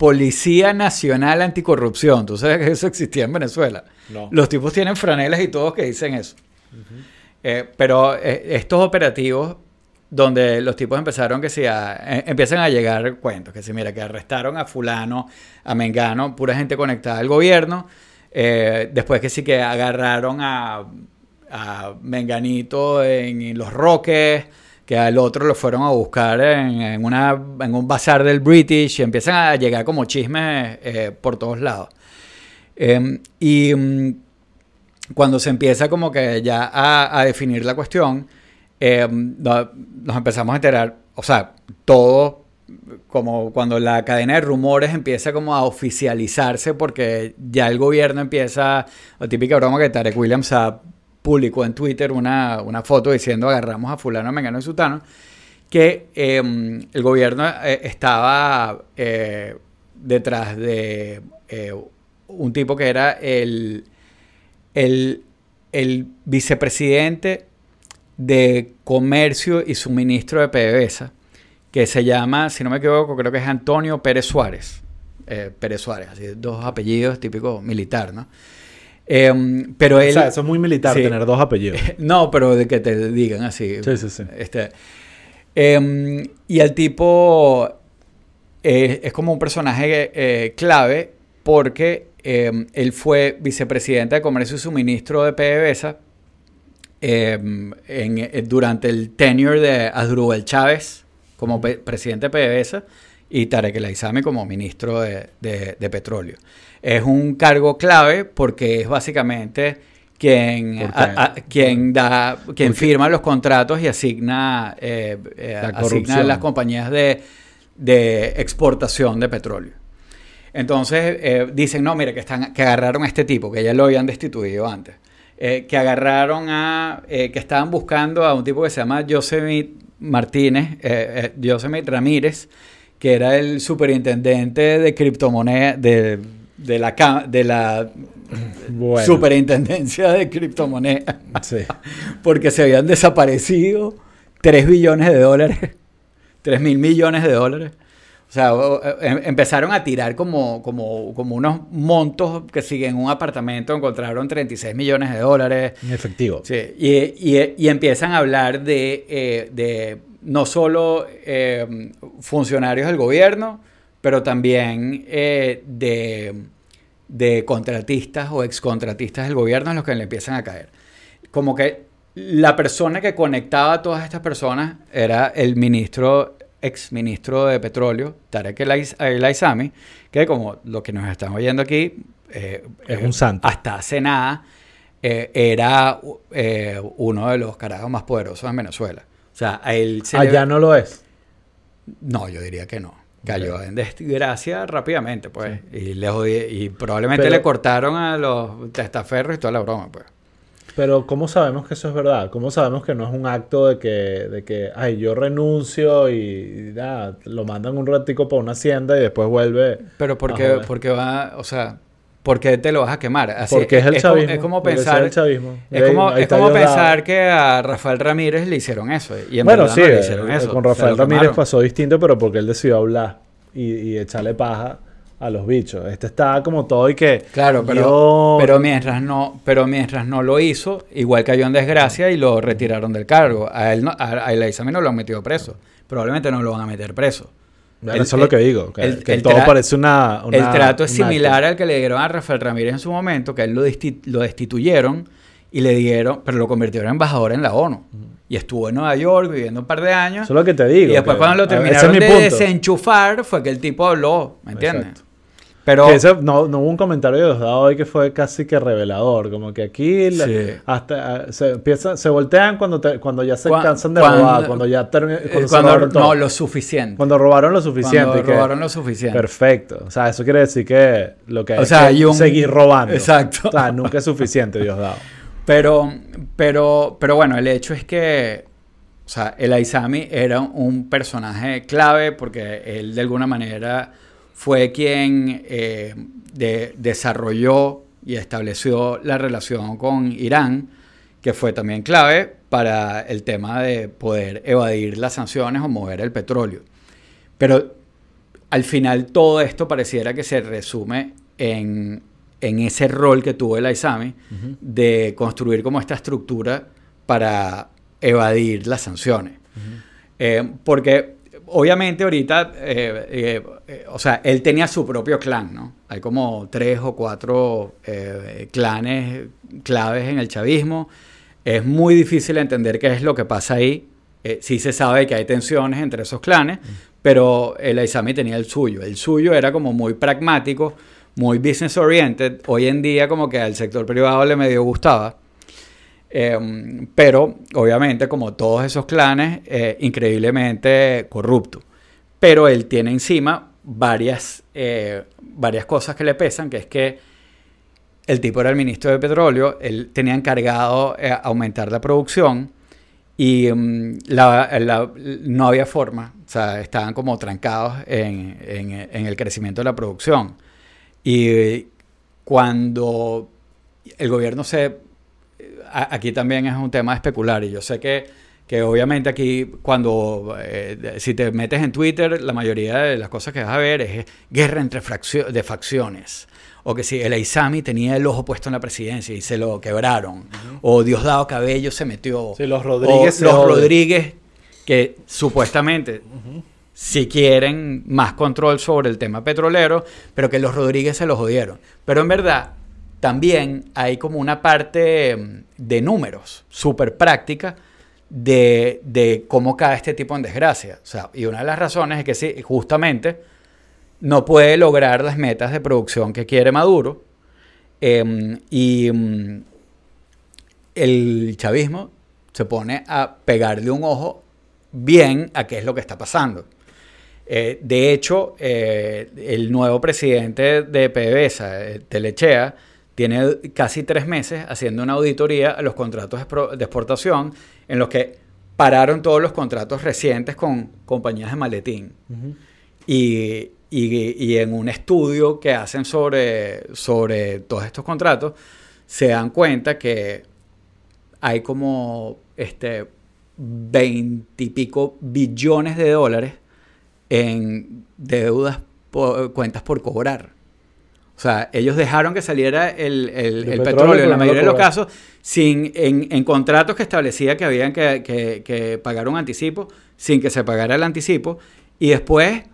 Policía Nacional Anticorrupción. Tú sabes que eso existía en Venezuela. No. Los tipos tienen franelas y todos que dicen eso. Eh, pero eh, estos operativos donde los tipos empezaron que si a- eh, empiezan a llegar cuentos, que si mira, que arrestaron a fulano, a Mengano, pura gente conectada al gobierno, después que sí que agarraron a, a Menganito en, Los Roques, que al otro lo fueron a buscar en, en una, en un bazar del British, y empiezan a llegar como chismes eh, por todos lados. Eh, y mm, cuando se empieza como que ya a, a definir la cuestión, eh, no- nos empezamos a enterar, o sea, todo como cuando la cadena de rumores empieza como a oficializarse porque ya el gobierno empieza, la típica broma que Tarek Williams ha- publicó en Twitter una, una foto diciendo agarramos a fulano, mengano y sutano, que eh, el gobierno eh, estaba eh, detrás de eh, un tipo que era el el, el vicepresidente de Comercio y Suministro de PDVSA, que se llama, si no me equivoco, creo que es Antonio Pérez Suárez. Pérez Suárez, así, dos apellidos típicos militar, ¿no? Em, pero él, o sea, eso es muy militar, sí. tener dos apellidos. no, pero de que te digan así. Sí, sí, sí. Este, em, y el tipo eh, es como un personaje eh, clave porque em, él fue vicepresidente de Comercio y Suministro de PDVSA en, eh, durante el tenure de Asdrúbal Chávez como presidente de PDVSA y Tarek El como ministro de, de- de Petróleo. Es un cargo clave porque es básicamente quien, quien da, quien firma los contratos y asigna, eh, eh, La asigna las compañías de, de exportación de petróleo. Entonces eh, dicen, no, mire, que, están, que agarraron a este tipo, que ya lo habían destituido antes. Que agarraron a, que estaban buscando a un tipo que se llama Yosemite Martínez, Yosemite Ramírez, que era el superintendente de criptomonedas, de, de la, de la Bueno. superintendencia de criptomonedas, Sí. porque se habían desaparecido 3 billones de dólares, 3 mil millones de dólares. O sea, o- em- empezaron a tirar como, como, como unos montos que siguen en un apartamento, encontraron 36 millones de dólares. En efectivo. Sí, y, y- y empiezan a hablar de, eh, de no solo eh, funcionarios del gobierno, pero también eh, de, de contratistas o excontratistas del gobierno en los que le empiezan a caer. Como que la persona que conectaba a todas estas personas era el ministro, ex ministro de petróleo, Tarek El Aizami, que como lo que nos están oyendo aquí, eh, Es un santo. Hasta hace nada eh, era eh, uno de los carajos más poderosos en Venezuela. O sea, él se le- Allá no lo es. no, yo diría que no. Cayó en desgracia rápidamente, pues. Y, le jodi- y probablemente Pero- le cortaron a los testaferros y toda la broma, pues. Pero ¿cómo sabemos que eso es verdad? ¿Cómo sabemos que no es un acto de que, de que ay, yo renuncio y, y nada, lo mandan un ratico para una hacienda y después vuelve? Pero porque, porque va, o sea, ¿por qué te lo vas a quemar? Así, Porque es el como- chavismo. Es como porque pensar, es el chavismo. es Ahí- como, ahí es como pensar que a Rafael Ramírez le hicieron eso. Y en Bueno, sí, no le eh, hicieron eso. con Rafael Ramírez pasó distinto, pero porque él decidió hablar y, y echarle paja a los bichos. Este está como todo y que... Claro, pero, yo- pero mientras no, pero mientras no lo hizo, igual cayó en desgracia y lo retiraron del cargo. A él no, a, a Elizabeth no lo han metido preso. Probablemente no lo van a meter preso. El- eso es lo que digo, que, el- que el todo parece una, una- el trato es similar al que le dieron a Rafael Ramírez en su momento, que a él lo, desti- lo destituyeron y le dieron, pero lo convirtieron en embajador en la ONU. Y estuvo en Nueva York viviendo un par de años. Eso es lo que te digo. y después que- cuando lo es terminaron mi de punto. desenchufar fue que el tipo habló, ¿me entiendes? Exacto. Pero Que ese- no, no hubo un comentario de Diosdado hoy que fue casi que revelador. Como que aquí Sí. hasta ah, se empieza, se voltean cuando, te- cuando ya se cansan de cuando- robar, cuando ya termi- eh, cuando, se cuando, robaron todo. no, lo suficiente. Cuando robaron lo suficiente. Cuando que- robaron lo suficiente. Perfecto. O sea, eso quiere decir que lo que O hay sea, que hay un- seguir robando. Exacto. O sea, nunca es suficiente, Diosdado. Pero, pero, pero bueno, el hecho es que, o sea, el Aizami era un personaje clave porque él de alguna manera fue quien eh, de- desarrolló y estableció la relación con Irán, que fue también clave para el tema de poder evadir las sanciones o mover el petróleo. Pero al final todo esto pareciera que se resume en, en ese rol que tuvo el Aizami de construir como esta estructura para evadir las sanciones. Eh, porque obviamente ahorita, eh, eh, eh, o sea, él tenía su propio clan, ¿no? Hay como tres o cuatro eh, clanes claves en el chavismo. Es muy difícil entender qué es lo que pasa ahí. Sí se sabe que hay tensiones entre esos clanes, pero el Aizami tenía el suyo. El suyo era como muy pragmático, muy business oriented. Hoy en día como que al sector privado le medio gustaba. Eh, pero obviamente como todos esos clanes, eh, increíblemente corrupto. Pero él tiene encima varias, eh, varias cosas que le pesan, que es que el tipo era el ministro de petróleo, él tenía encargado eh, aumentar la producción y mm, no había forma, o sea, estaban como trancados en, en- en el crecimiento de la producción. Y cuando el gobierno se... Aquí también es un tema especular y yo sé que, que obviamente aquí cuando, eh, si te metes en Twitter, la mayoría de las cosas que vas a ver es guerra entre de facciones. O que si el Aizami tenía el ojo puesto en la presidencia y se lo quebraron. O Diosdado Cabello se metió. Sí, los Rodríguez. O los Rodríguez, que supuestamente si quieren más control sobre el tema petrolero, pero que los Rodríguez se los jodieron. Pero en verdad, también hay como una parte mm, de números súper práctica de, cómo cae este tipo en desgracia. O sea, y una de las razones es que sí, justamente no puede lograr las metas de producción que quiere Maduro. Em, y mm, el chavismo se pone a pegarle un ojo bien a qué es lo que está pasando. Eh, de hecho, eh, el nuevo presidente de PDVSA, eh, Telechea, tiene casi tres meses haciendo una auditoría a los contratos de exportación en los que pararon todos los contratos recientes con compañías de maletín. y, en un estudio que hacen sobre, sobre todos estos contratos, se dan cuenta que hay como este, 20 y pico billones de dólares en deudas, por, cuentas por cobrar. O sea, ellos dejaron que saliera el, petróleo, en la mayoría de los casos sin, en, contratos que establecía que habían que, pagar un anticipo sin que se pagara el anticipo. Y después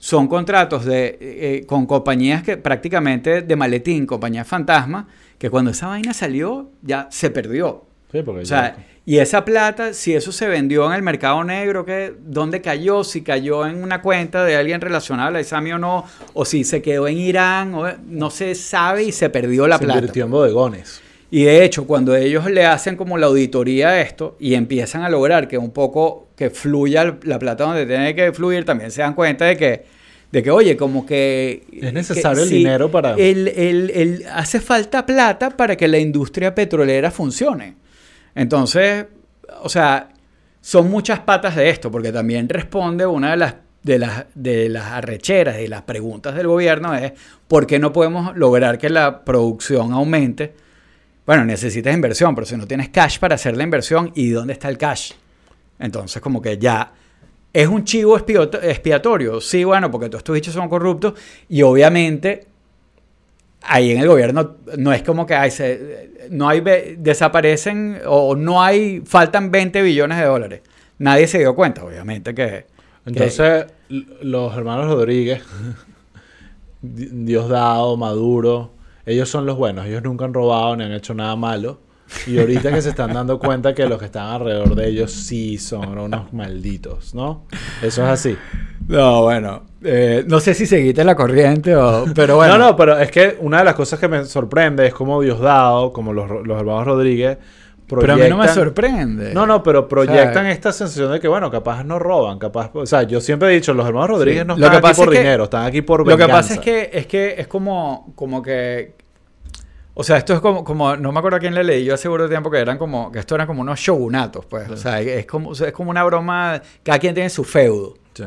son contratos de, eh, con compañías que prácticamente de maletín, compañías fantasma, que cuando esa vaina salió ya se perdió. Sí, porque o sea, y esa plata, si eso se vendió en el mercado negro, ¿qué? ¿dónde cayó? Si cayó en una cuenta de alguien relacionado a la ISAMI o no, o si se quedó en Irán, o, no se sabe y se perdió la plata. Se invirtió en bodegones. Y de hecho, cuando ellos le hacen como la auditoría a esto y empiezan a lograr que un poco que fluya la plata donde tiene que fluir, también se dan cuenta de que, de que oye, como que... Es necesario el dinero para... El, el, hace falta plata para que la industria petrolera funcione. Entonces, o sea, son muchas patas de esto, porque también responde una de las, de las, de las arrecheras y las preguntas del gobierno es, ¿por qué no podemos lograr que la producción aumente? Bueno, necesitas inversión, pero si no tienes cash para hacer la inversión, ¿y dónde está el cash? Entonces, como que ya es un chivo expiatorio. Sí, bueno, porque todos estos dichos son corruptos y obviamente ahí en el gobierno no es como que hay, no hay, desaparecen o no hay, faltan 20 billones de dólares. Nadie se dio cuenta, obviamente, que... Entonces, los hermanos Rodríguez, Diosdado, Maduro, ellos son los buenos, ellos nunca han robado ni han hecho nada malo. Y ahorita que se están dando cuenta que los que están alrededor de ellos sí son unos malditos, ¿no? Eso es así. No, bueno. Eh, no sé si seguiste la corriente o... Pero bueno. no, no, pero es que una de las cosas que me sorprende es como Diosdado, como los, los hermanos Rodríguez... Proyectan... Pero a mí no me sorprende. No, no, pero proyectan esta sensación de que, bueno, capaz no roban, capaz... O sea, yo siempre he dicho, los hermanos Rodríguez no están aquí por dinero, están aquí por venganza. Lo que pasa es que es, que es como, como que o sea, esto es como, como, no me acuerdo a quién le leí, yo hace seguro tiempo que eran como, que esto eran como unos shogunatos, pues. O sea, es como, es como una broma, cada quien tiene su feudo. Sí.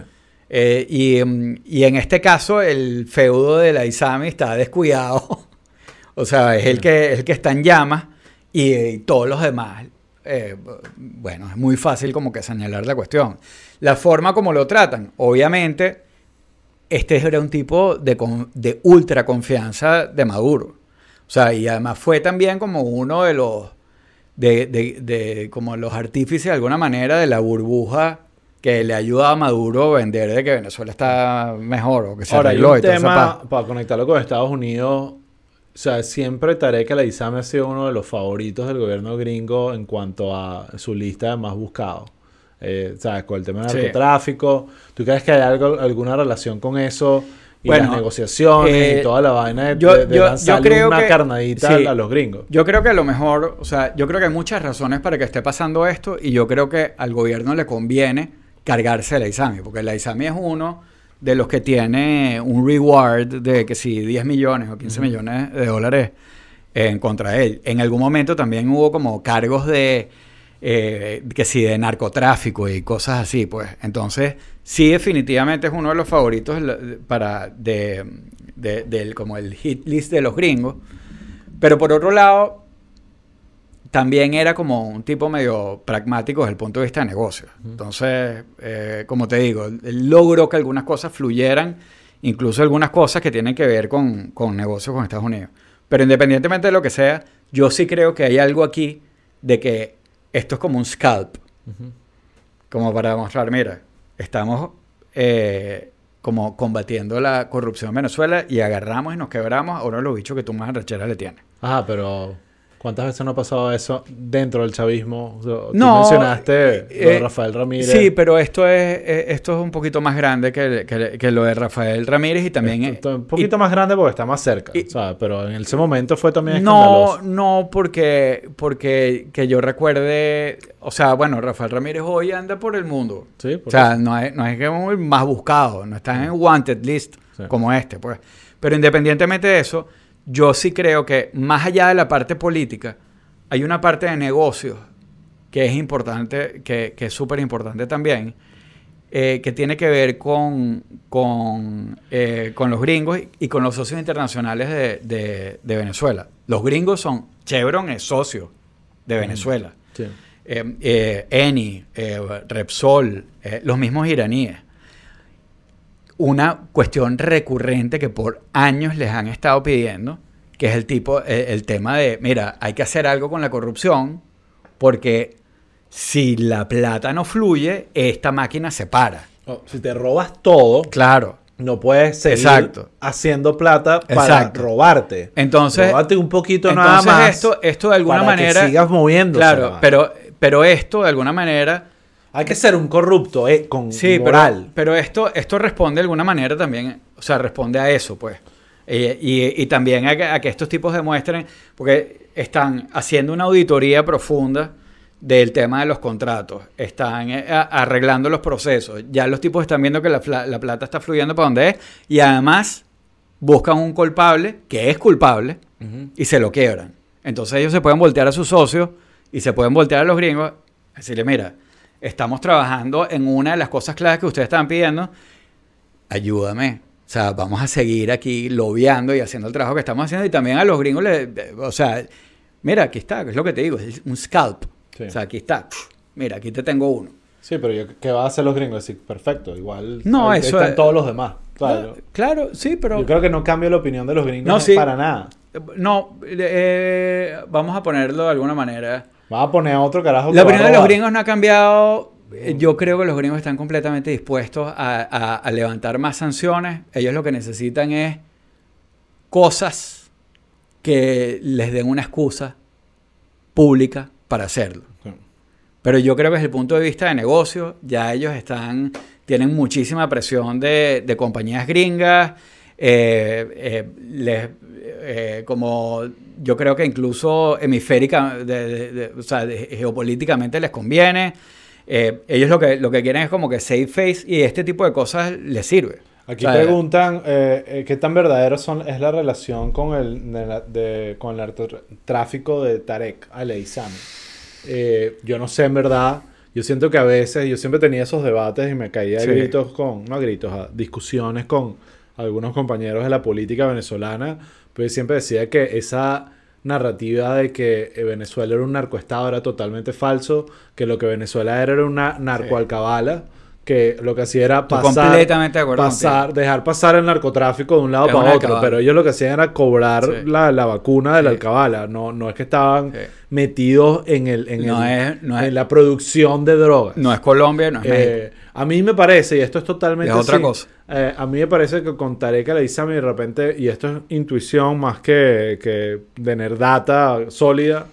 Eh, y, en este caso, el feudo de la Isami está descuidado. o sea, es el que, el que está en llamas y, todos los demás. Eh, bueno, es muy fácil como que señalar la cuestión. La forma como lo tratan, obviamente, este era un tipo de, de ultra confianza de Maduro. O sea, y además fue también como uno de los, de, de, de, como los artífices de alguna manera de la burbuja que le ayuda a Maduro a vender de que Venezuela está mejor o que se Ahora, hay un tema para conectarlo con Estados Unidos. O sea, siempre Tarek el Aizami ha sido uno de los favoritos del gobierno gringo en cuanto a su lista de más buscados. Eh, ¿Sabes? Con el tema del narcotráfico. ¿Tú crees que hay algo, alguna relación con eso? y bueno, las negociaciones y eh, toda la vaina de, yo, creo una carnadita a los gringos. Yo creo que a lo mejor, o sea, yo creo que hay muchas razones para que esté pasando esto y yo creo que al gobierno le conviene cargarse la ISAMI, porque la ISAMI es uno de los que tiene un reward de que si 10 millones o 15 millones de dólares en contra de él. En algún momento también hubo como cargos de eh, que si de narcotráfico y cosas así, pues. Entonces, sí, definitivamente es uno de los favoritos para de, como el hit list de los gringos. Pero por otro lado, también era como un tipo medio pragmático desde el punto de vista de negocio. Entonces, eh, como te digo, él logró que algunas cosas fluyeran, incluso algunas cosas que tienen que ver con, con negocios con Estados Unidos. Pero independientemente de lo que sea, yo sí creo que hay algo aquí de que esto es como un scalp. Como para demostrar, mira, estamos eh, como combatiendo la corrupción en Venezuela y agarramos y nos quebramos a uno de los bichos que tú más arrechera le tienes. Ajá, pero ¿cuántas veces no ha pasado eso dentro del chavismo? Tú No, mencionaste lo de eh, Rafael Ramírez. Sí, pero esto es, eh, esto es un poquito más grande que, que- que lo de Rafael Ramírez y también... Esto- eh, un poquito más grande porque está más cerca, y- ¿sabes? Pero en ese momento fue también No, escandaloso. no, porque, porque que yo recuerde, o sea, bueno, Rafael Ramírez hoy anda por el mundo. Sí, O por sea, eso. no es, no es que es muy más buscado, no está en wanted list Sí. como este, pues. Pero independientemente de eso, yo sí creo que más allá de la parte política, hay una parte de negocios que es importante, que, que es súper importante también, eh, que tiene que ver con, con, eh, con los gringos y, con los socios internacionales de, de- de Venezuela. Los gringos son, Chevron es socio de Venezuela. Sí. Eh, Eni, Repsol, los mismos iraníes. Una cuestión recurrente que por años les han estado pidiendo, que es el tipo, eh, el tema de, mira, hay que hacer algo con la corrupción, porque si la plata no fluye, esta máquina se para. Oh, si te robas todo, Claro. no puedes seguir Exacto. haciendo plata para Exacto. robarte. Entonces, Róbate un poquito nada más. esto, esto de alguna para que manera. sigas moviéndose. Claro, pero, pero esto de alguna manera. Hay que ser un corrupto, eh, con Sí, moral. pero, pero esto, esto responde de alguna manera también, o sea, responde a eso, pues. Eh, y, y también a que, a que estos tipos demuestren, porque están haciendo una auditoría profunda del tema de los contratos, están eh, arreglando los procesos, ya los tipos están viendo que la, plata está fluyendo para donde es, y además buscan un culpable que es culpable y se lo quiebran. Entonces ellos se pueden voltear a sus socios y se pueden voltear a los gringos, decirle, mira, estamos trabajando en una de las cosas claves que ustedes están pidiendo, ayúdame. O sea, vamos a seguir aquí lobeando y haciendo el trabajo que estamos haciendo y también a los gringos, le, o sea, mira, aquí está, es lo que te digo, es un scalp. Sí. O sea, aquí está, mira, aquí te tengo uno. Sí, pero yo, ¿qué van a hacer los gringos? Sí, perfecto, igual No, ahí eso están es- todos los demás. Claro. Claro, sí, pero... Yo creo que no cambia la opinión de los gringos No, sí. para nada. No, eh, vamos a ponerlo de alguna manera. Vas a poner a otro carajo La va opinión de los gringos no ha cambiado. Eh, Yo creo que los gringos están completamente dispuestos a, a- a levantar más sanciones. Ellos lo que necesitan es cosas que les den una excusa pública para hacerlo. Sí. Pero yo creo que desde el punto de vista de negocio, ya ellos están, tienen muchísima presión de, de compañías gringas. Eh, eh, les, eh, como yo creo que incluso hemisférica, de- de- de- o sea, geopolíticamente les conviene. Eh, ellos lo que, lo que quieren es como que save face y este tipo de cosas les sirve. Aquí O sea, preguntan eh, qué tan verdadero son, es la relación con el, de de- con el narcotráfico de Tarek Al-Aizami. Eh, yo no sé en verdad. Yo siento que a veces, yo siempre tenía esos debates y me caía a Sí. gritos con, no a gritos, a discusiones con algunos compañeros de la política venezolana, pues siempre decía que esa narrativa de que eh, Venezuela era un narcoestado era totalmente falso, que lo que Venezuela era era una narcoalcabala, que lo que hacía era pasar, completamente de acuerdo pasar dejar pasar el narcotráfico de un lado Es para otro, pero ellos lo que hacían era cobrar Sí. la, la vacuna de la Sí. alcabala, no, no es que estaban Sí. metidos en, el, en, No el- es- no es- en la producción de drogas. No es Colombia, no es México. Eh, a mí me parece, y esto es totalmente Es otra así, cosa. eh, a mí me parece que con Tarek Al-Aizami de repente, y esto es intuición más que, que tener data sólida,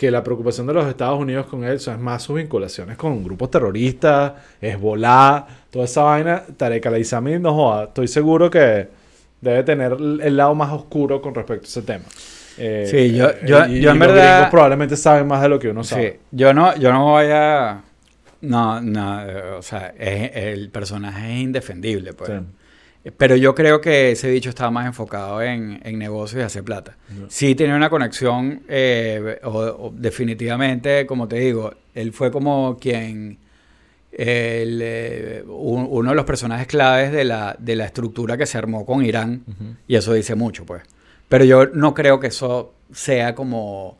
que la preocupación de los Estados Unidos con él es más sus vinculaciones con grupos terroristas, Hezbollah, toda esa vaina. Tarek Al-Aizami, no joda, estoy seguro que debe tener el lado más oscuro con respecto a ese tema. Eh, Sí, yo- eh, yo- y- yo en verdad- probablemente saben más de lo que uno Sí, sabe. yo no, yo no voy a. No, no, o sea, es- el personaje es indefendible, pues. Sí. Pero yo creo que ese bicho estaba más enfocado en, en negocios y hacer plata. Sí tenía una conexión, eh, o- o definitivamente, como te digo, él fue como quien, el, eh, un- uno de los personajes claves de la, de la estructura que se armó con Irán, y eso dice mucho, pues. Pero yo no creo que eso sea como...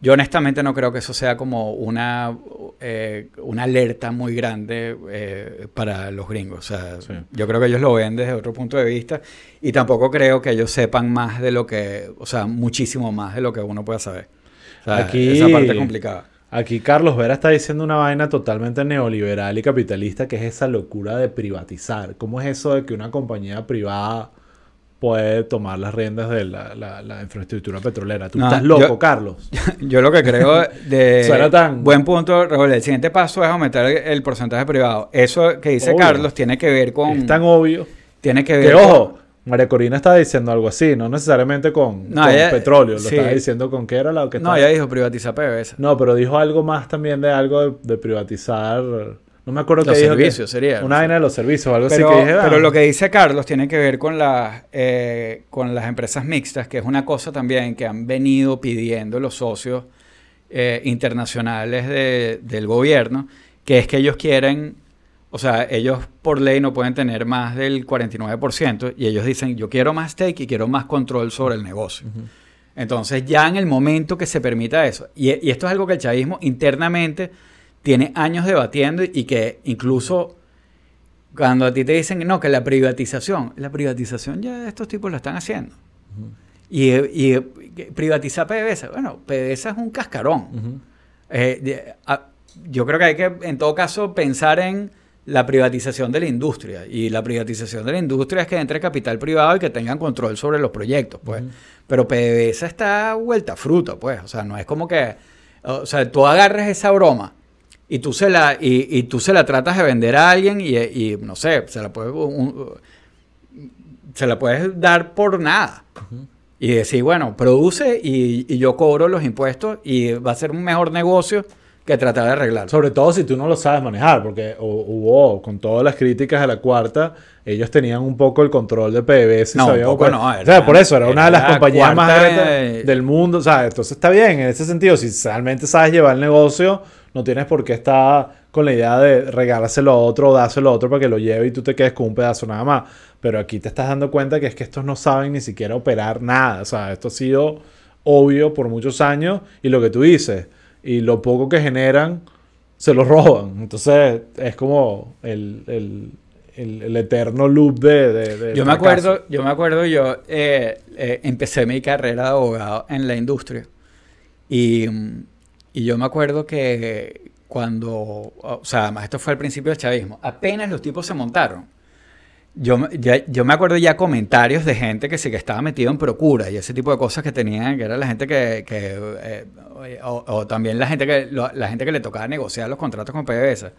Yo honestamente no creo que eso sea como una, eh, una alerta muy grande eh, para los gringos. O sea, Sí. yo creo que ellos lo ven desde otro punto de vista y tampoco creo que ellos sepan más de lo que, o sea, muchísimo más de lo que uno pueda saber. O sea, Aquí- esa parte es complicada. Aquí Carlos Vera está diciendo una vaina totalmente neoliberal y capitalista, que es esa locura de privatizar. ¿Cómo es eso de que una compañía privada puede tomar las riendas de la, la- la infraestructura petrolera? Tú No, estás loco, yo- Carlos. Yo lo que creo de... Suena tan- Buen punto, Raúl. El siguiente paso es aumentar el, porcentaje privado. Eso que dice Obvio. Carlos tiene que ver con... Es tan obvio. Tiene que ver Que con- ojo, María Corina estaba diciendo algo así, no necesariamente con, No, con ella- petróleo, lo sí. estaba diciendo con qué era la que No, estaba- ya dijo privatiza PDVSA. No, pero dijo algo más también de algo de, de privatizar. No me acuerdo Los qué dijo. que- sería, Una vaina de los servicios, algo Pero, así que dije. pero ah, lo que dice Carlos tiene que ver con las, eh, con las empresas mixtas, que es una cosa también que han venido pidiendo los socios eh, internacionales de- del gobierno, que es que ellos quieren, o sea, ellos por ley no pueden tener más del 49% y ellos dicen, yo quiero más stake y quiero más control sobre el negocio. Entonces ya en el momento que se permita eso, y, y esto es algo que el chavismo internamente tiene años debatiendo y que incluso cuando a ti te dicen no, que la privatización, la privatización ya estos tipos lo están haciendo. Y, y privatizar PDVSA, bueno, PDVSA es un cascarón. Eh, a- yo creo que hay que, en todo caso, pensar en la privatización de la industria. Y la privatización de la industria es que entre capital privado y que tengan control sobre los proyectos, pues. Pero PDVSA está vuelta a fruta, pues. O sea, no es como que... O sea, tú agarres esa broma y tú se la, y, y tú se la tratas de vender a alguien y, y, no sé, se la puedes... un- se la puedes dar por nada. Y decir, bueno, produce y, y yo cobro los impuestos y va a ser un mejor negocio que tratar de arreglarlo. Sobre todo si tú no lo sabes manejar, porque hu- hubo, con todas las críticas de la cuarta, ellos tenían un poco el control de PBS. No, un sabían poco cuál- no, o era- sea, por eso, era, una de las era la compañías más grandes del mundo. O sea, entonces está bien en ese sentido. Si realmente sabes llevar el negocio, no tienes por qué estar con la idea de regálaselo a otro o dárselo a otro para que lo lleve y tú te quedes con un pedazo nada más. Pero aquí te estás dando cuenta que es que estos no saben ni siquiera operar nada. O sea, esto ha sido obvio por muchos años y lo que tú dices y lo poco que generan se lo roban. Entonces es como el, el- el- el eterno loop de... de- de Yo me fracaso. acuerdo, yo me acuerdo, yo eh, eh, empecé mi carrera de abogado en la industria y, mm, y yo me acuerdo que cuando, o sea, además esto fue al principio del chavismo, apenas los tipos se montaron. Yo, ya- yo me acuerdo ya comentarios de gente que sí que estaba metido en procura y ese tipo de cosas que tenían, que era la gente que, que, eh, o, o también la gente que lo- la gente que le tocaba negociar los contratos con PDVSA.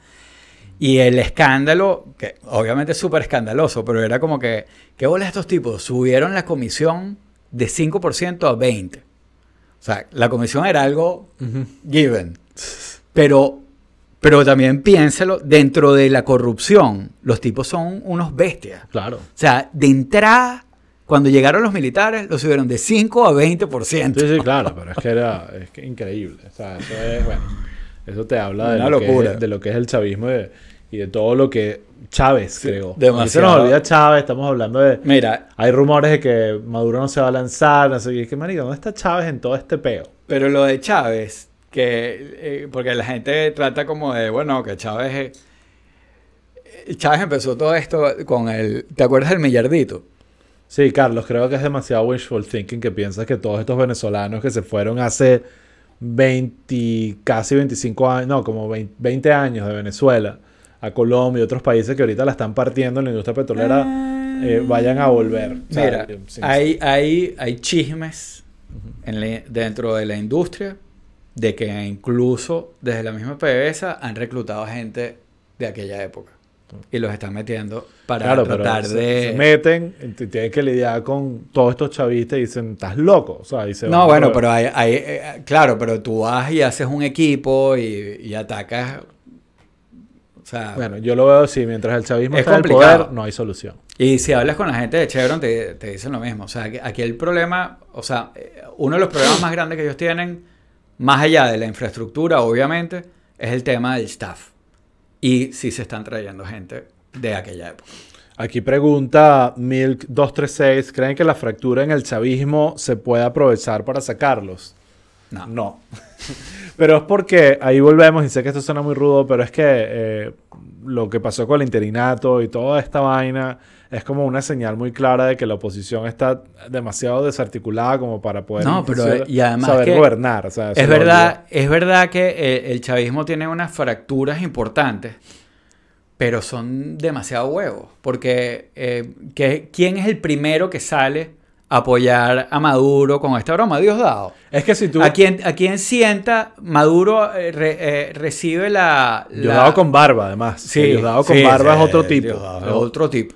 Y el escándalo, que obviamente es súper escandaloso, pero era como que, ¿qué bola estos tipos? Subieron la comisión de 5% a 20%. O sea, la comisión era algo given. Pero, pero también piénselo, dentro de la corrupción, los tipos son unos bestias. Claro. O sea, de entrada, cuando llegaron los militares, lo subieron de 5 a 20%. Sí, sí, claro, pero es que era es que increíble. O sea, eso es, bueno, eso te habla de, Una lo, que locura. es, de lo que es el chavismo de, y de todo lo que Chávez creó. Aquí se demasiado. nos olvida Chávez, estamos hablando de... Mira, Hay rumores de que Maduro no se va a lanzar, no sé qué. Es que, marico, ¿dónde está Chávez en todo este peo? Pero lo de Chávez, que eh, porque la gente trata como de, bueno, que Chávez eh, Chávez empezó todo esto con el, ¿te acuerdas del millardito? Sí, Carlos, creo que es demasiado wishful thinking que piensas que todos estos venezolanos que se fueron hace 20, casi 25 años, no, como 20, 20 años de Venezuela a Colombia y otros países que ahorita la están partiendo en la industria petrolera, eh, vayan a volver. O sea, Mira, sin- hay, hay, hay chismes en dentro de la industria de que incluso desde la misma PDVSA han reclutado gente de aquella época y los están metiendo para Claro, pero tratar se, de... se meten, tienen que lidiar con todos estos chavistas y dicen, estás loco. O sea, y se No, bueno, pero hay, hay, eh, claro, pero tú vas y haces un equipo y, y atacas. O sea, Bueno, yo lo veo así, mientras el chavismo Es está en el complicado. poder, no hay solución. y si hablas con la gente de Chevron, te, te dicen lo mismo. O sea, que aquí el problema, o sea, eh, uno de los problemas más grandes que ellos tienen, más allá de la infraestructura, obviamente, es el tema del staff. Y si se están trayendo gente de aquella época. Aquí pregunta Milk236, ¿creen que la fractura en el chavismo se puede aprovechar para sacarlos? No. No. pero es porque, ahí volvemos, y sé que esto suena muy rudo, pero es que eh, lo que pasó con el interinato y toda esta vaina es como una señal muy clara de que la oposición está demasiado desarticulada como para poder No, pero, inclusive y además saber que gobernar. o sea, se Es verdad, es verdad que eh, el chavismo tiene unas fracturas importantes, pero son demasiado huevos. Porque eh, ¿qué- ¿quién es el primero que sale apoyar a Maduro con esta broma? Diosdado. Es que si tú... ¿A quién, a quién sienta Maduro eh, re- eh, recibe la... la- Diosdado con barba, además. Sí, El Diosdado con sí, barba sí, es otro tipo. Diosdado es otro tipo.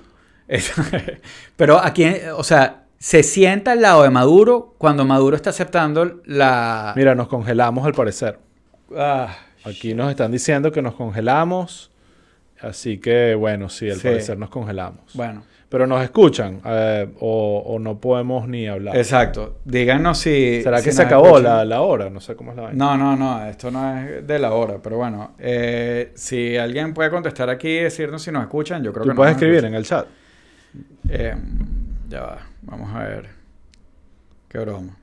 Pero a quién, o sea, se sienta al lado de Maduro cuando Maduro está aceptando la... Mira, nos congelamos al parecer. Ah, Aquí nos están diciendo que nos congelamos. Así que, bueno, sí, al Sí. parecer nos congelamos. bueno, Pero nos escuchan eh, o, o no podemos ni hablar. exacto. Díganos si... ¿Será si que se acabó la, la hora? No sé cómo es la vaina. No, no, no, esto no es de la hora, pero bueno, eh, si alguien puede contestar aquí y decirnos si nos escuchan, yo creo Tú que puedes nos escribir escuchan. en el chat. Eh, ya va, vamos a ver. Qué broma.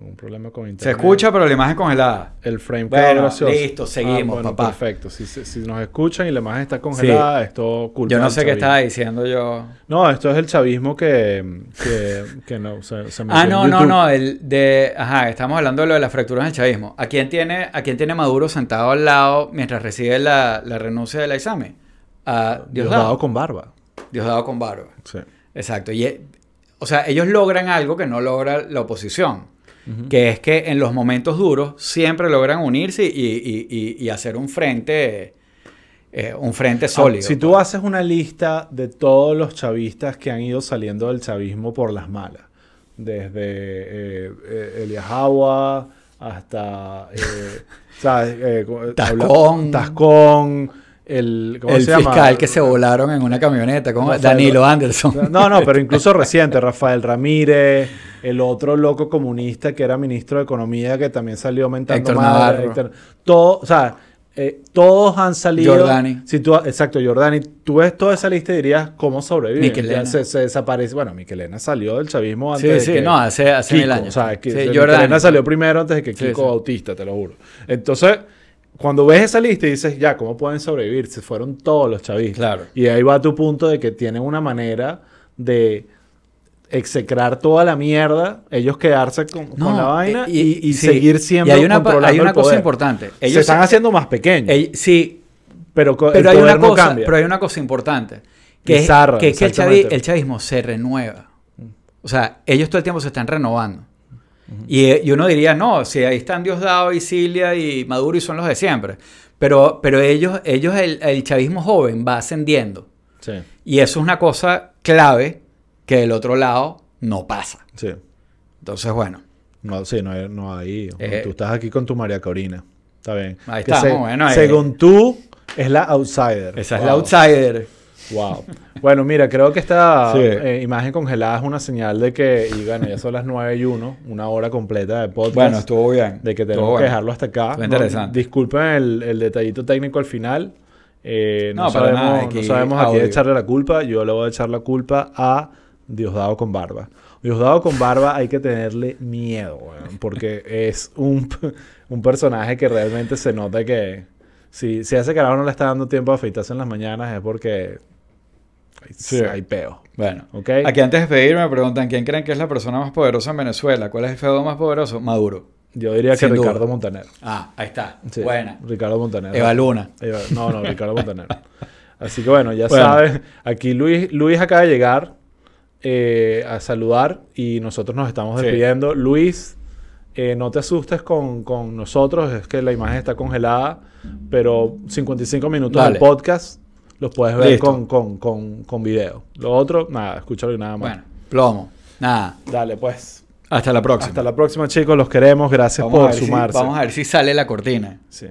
Un problema con internet. Se escucha, pero la imagen congelada. El frame Bueno, gracioso. listo, seguimos, bueno, papá. Perfecto. Si, si- si nos escuchan y la imagen está congelada, esto culpa Yo no del sé qué estaba diciendo yo. No, esto es el chavismo que, que, que no se, se Ah, no, no, no, el de, ajá, estamos hablando de lo de las fracturas en el chavismo. ¿A quién tiene, a quién tiene Maduro sentado al lado mientras recibe la, la renuncia de la examen? A Diosdado Diosdado. con barba. Diosdado con barba. Sí. Exacto. Y, o sea, ellos logran algo que no logra la oposición. Que es que en los momentos duros siempre logran unirse y, y- y- y hacer un frente, eh, un frente sólido. Ah, si tú pues. haces una lista de todos los chavistas que han ido saliendo del chavismo por las malas, desde eh, eh, hasta eh, ¿sabes? Eh, co- Tascón. habla- Tascón, el, ¿cómo el se llama? fiscal que se volaron en una camioneta, como Rafael Danilo Anderson. No, no, pero incluso reciente, Rafael Ramírez, el otro loco comunista que era ministro de Economía que también salió aumentando. Héctor- todo, o sea, eh, todos han salido. Si tú, exacto, Jordani. Tú ves toda esa lista y dirías, ¿cómo sobrevive? Miquelena. Se, se desaparece. Bueno, Miquelena salió del chavismo antes Sí, de sí, que no, hace, hace Kiko, mil años. O sea, que Sí. Miquelena salió primero antes de que Sí, Kiko sí. Bautista, te lo juro. Entonces, cuando ves esa lista y dices, ya, ¿cómo pueden sobrevivir? Se fueron todos los chavistas. Claro. Y ahí va tu punto de que tienen una manera de execrar toda la mierda, ellos quedarse con, la vaina y, y sí. seguir siempre Y hay una, controlando hay una el cosa poder. importante. Se Ellos están haciendo más pequeños, ell- sí, pero, el pero hay, poder una no cosa, cambia. pero hay una cosa importante. Que es, que, es que el, chavi- exactamente. el chavismo se renueva. O sea, ellos todo el tiempo se están renovando. Y, eh, y uno diría, no, si ahí están Diosdado y Cilia y Maduro y son los de siempre. Pero, pero ellos, ellos el, el chavismo joven va ascendiendo. Sí, Y eso es una cosa clave que del otro lado no pasa. sí. Entonces, bueno. No, sí, no hay, no hay. Eh, tú estás aquí con tu María Corina. Está bien. Ahí Que estamos, bueno, eh. según tú, es la outsider. Esa es Wow. la outsider. Wow. Bueno, mira, creo que esta Sí. eh, imagen congelada es una señal de que, y bueno, ya son las 9 y 1, una hora completa de podcast. Bueno, estuvo bien. de que tenemos que bueno. dejarlo hasta acá. No, interesante. disculpen el, el detallito técnico al final. Eh, no, No, para sabemos, nada, no sabemos a quién echarle la culpa. Yo le voy a echar la culpa a Diosdado con barba. Diosdado con barba hay que tenerle miedo, weón, porque es un, un personaje que realmente se nota que si, si a ese carajo no le está dando tiempo a afeitarse en las mañanas es porque hay, Sí. hay peo. Bueno, ¿Ok? aquí antes de despedirme me preguntan quién creen que es la persona más poderosa en Venezuela. ¿Cuál es el feudo más poderoso? Maduro. Yo diría que duda. Ricardo Montaner. Ah, ahí está. Sí, Buena. Ricardo Montaner. Eva Luna. Eva- No, no, Ricardo Montaner. Así que bueno, ya Bueno. sabes. Aquí Luis, Luis acaba de llegar eh, a saludar y nosotros nos estamos Sí. despidiendo. Luis, eh, no te asustes con, con nosotros, es que la imagen está congelada, pero 55 minutos Dale. del podcast los puedes ver con, con, con, con video. Lo otro, nada, escúchalo y nada más. Bueno, plomo. Nada. Dale, pues. Hasta la próxima. Hasta la próxima, chicos. Los queremos. Gracias Vamos por si- sumarse. vamos a ver si sale la cortina. Sí.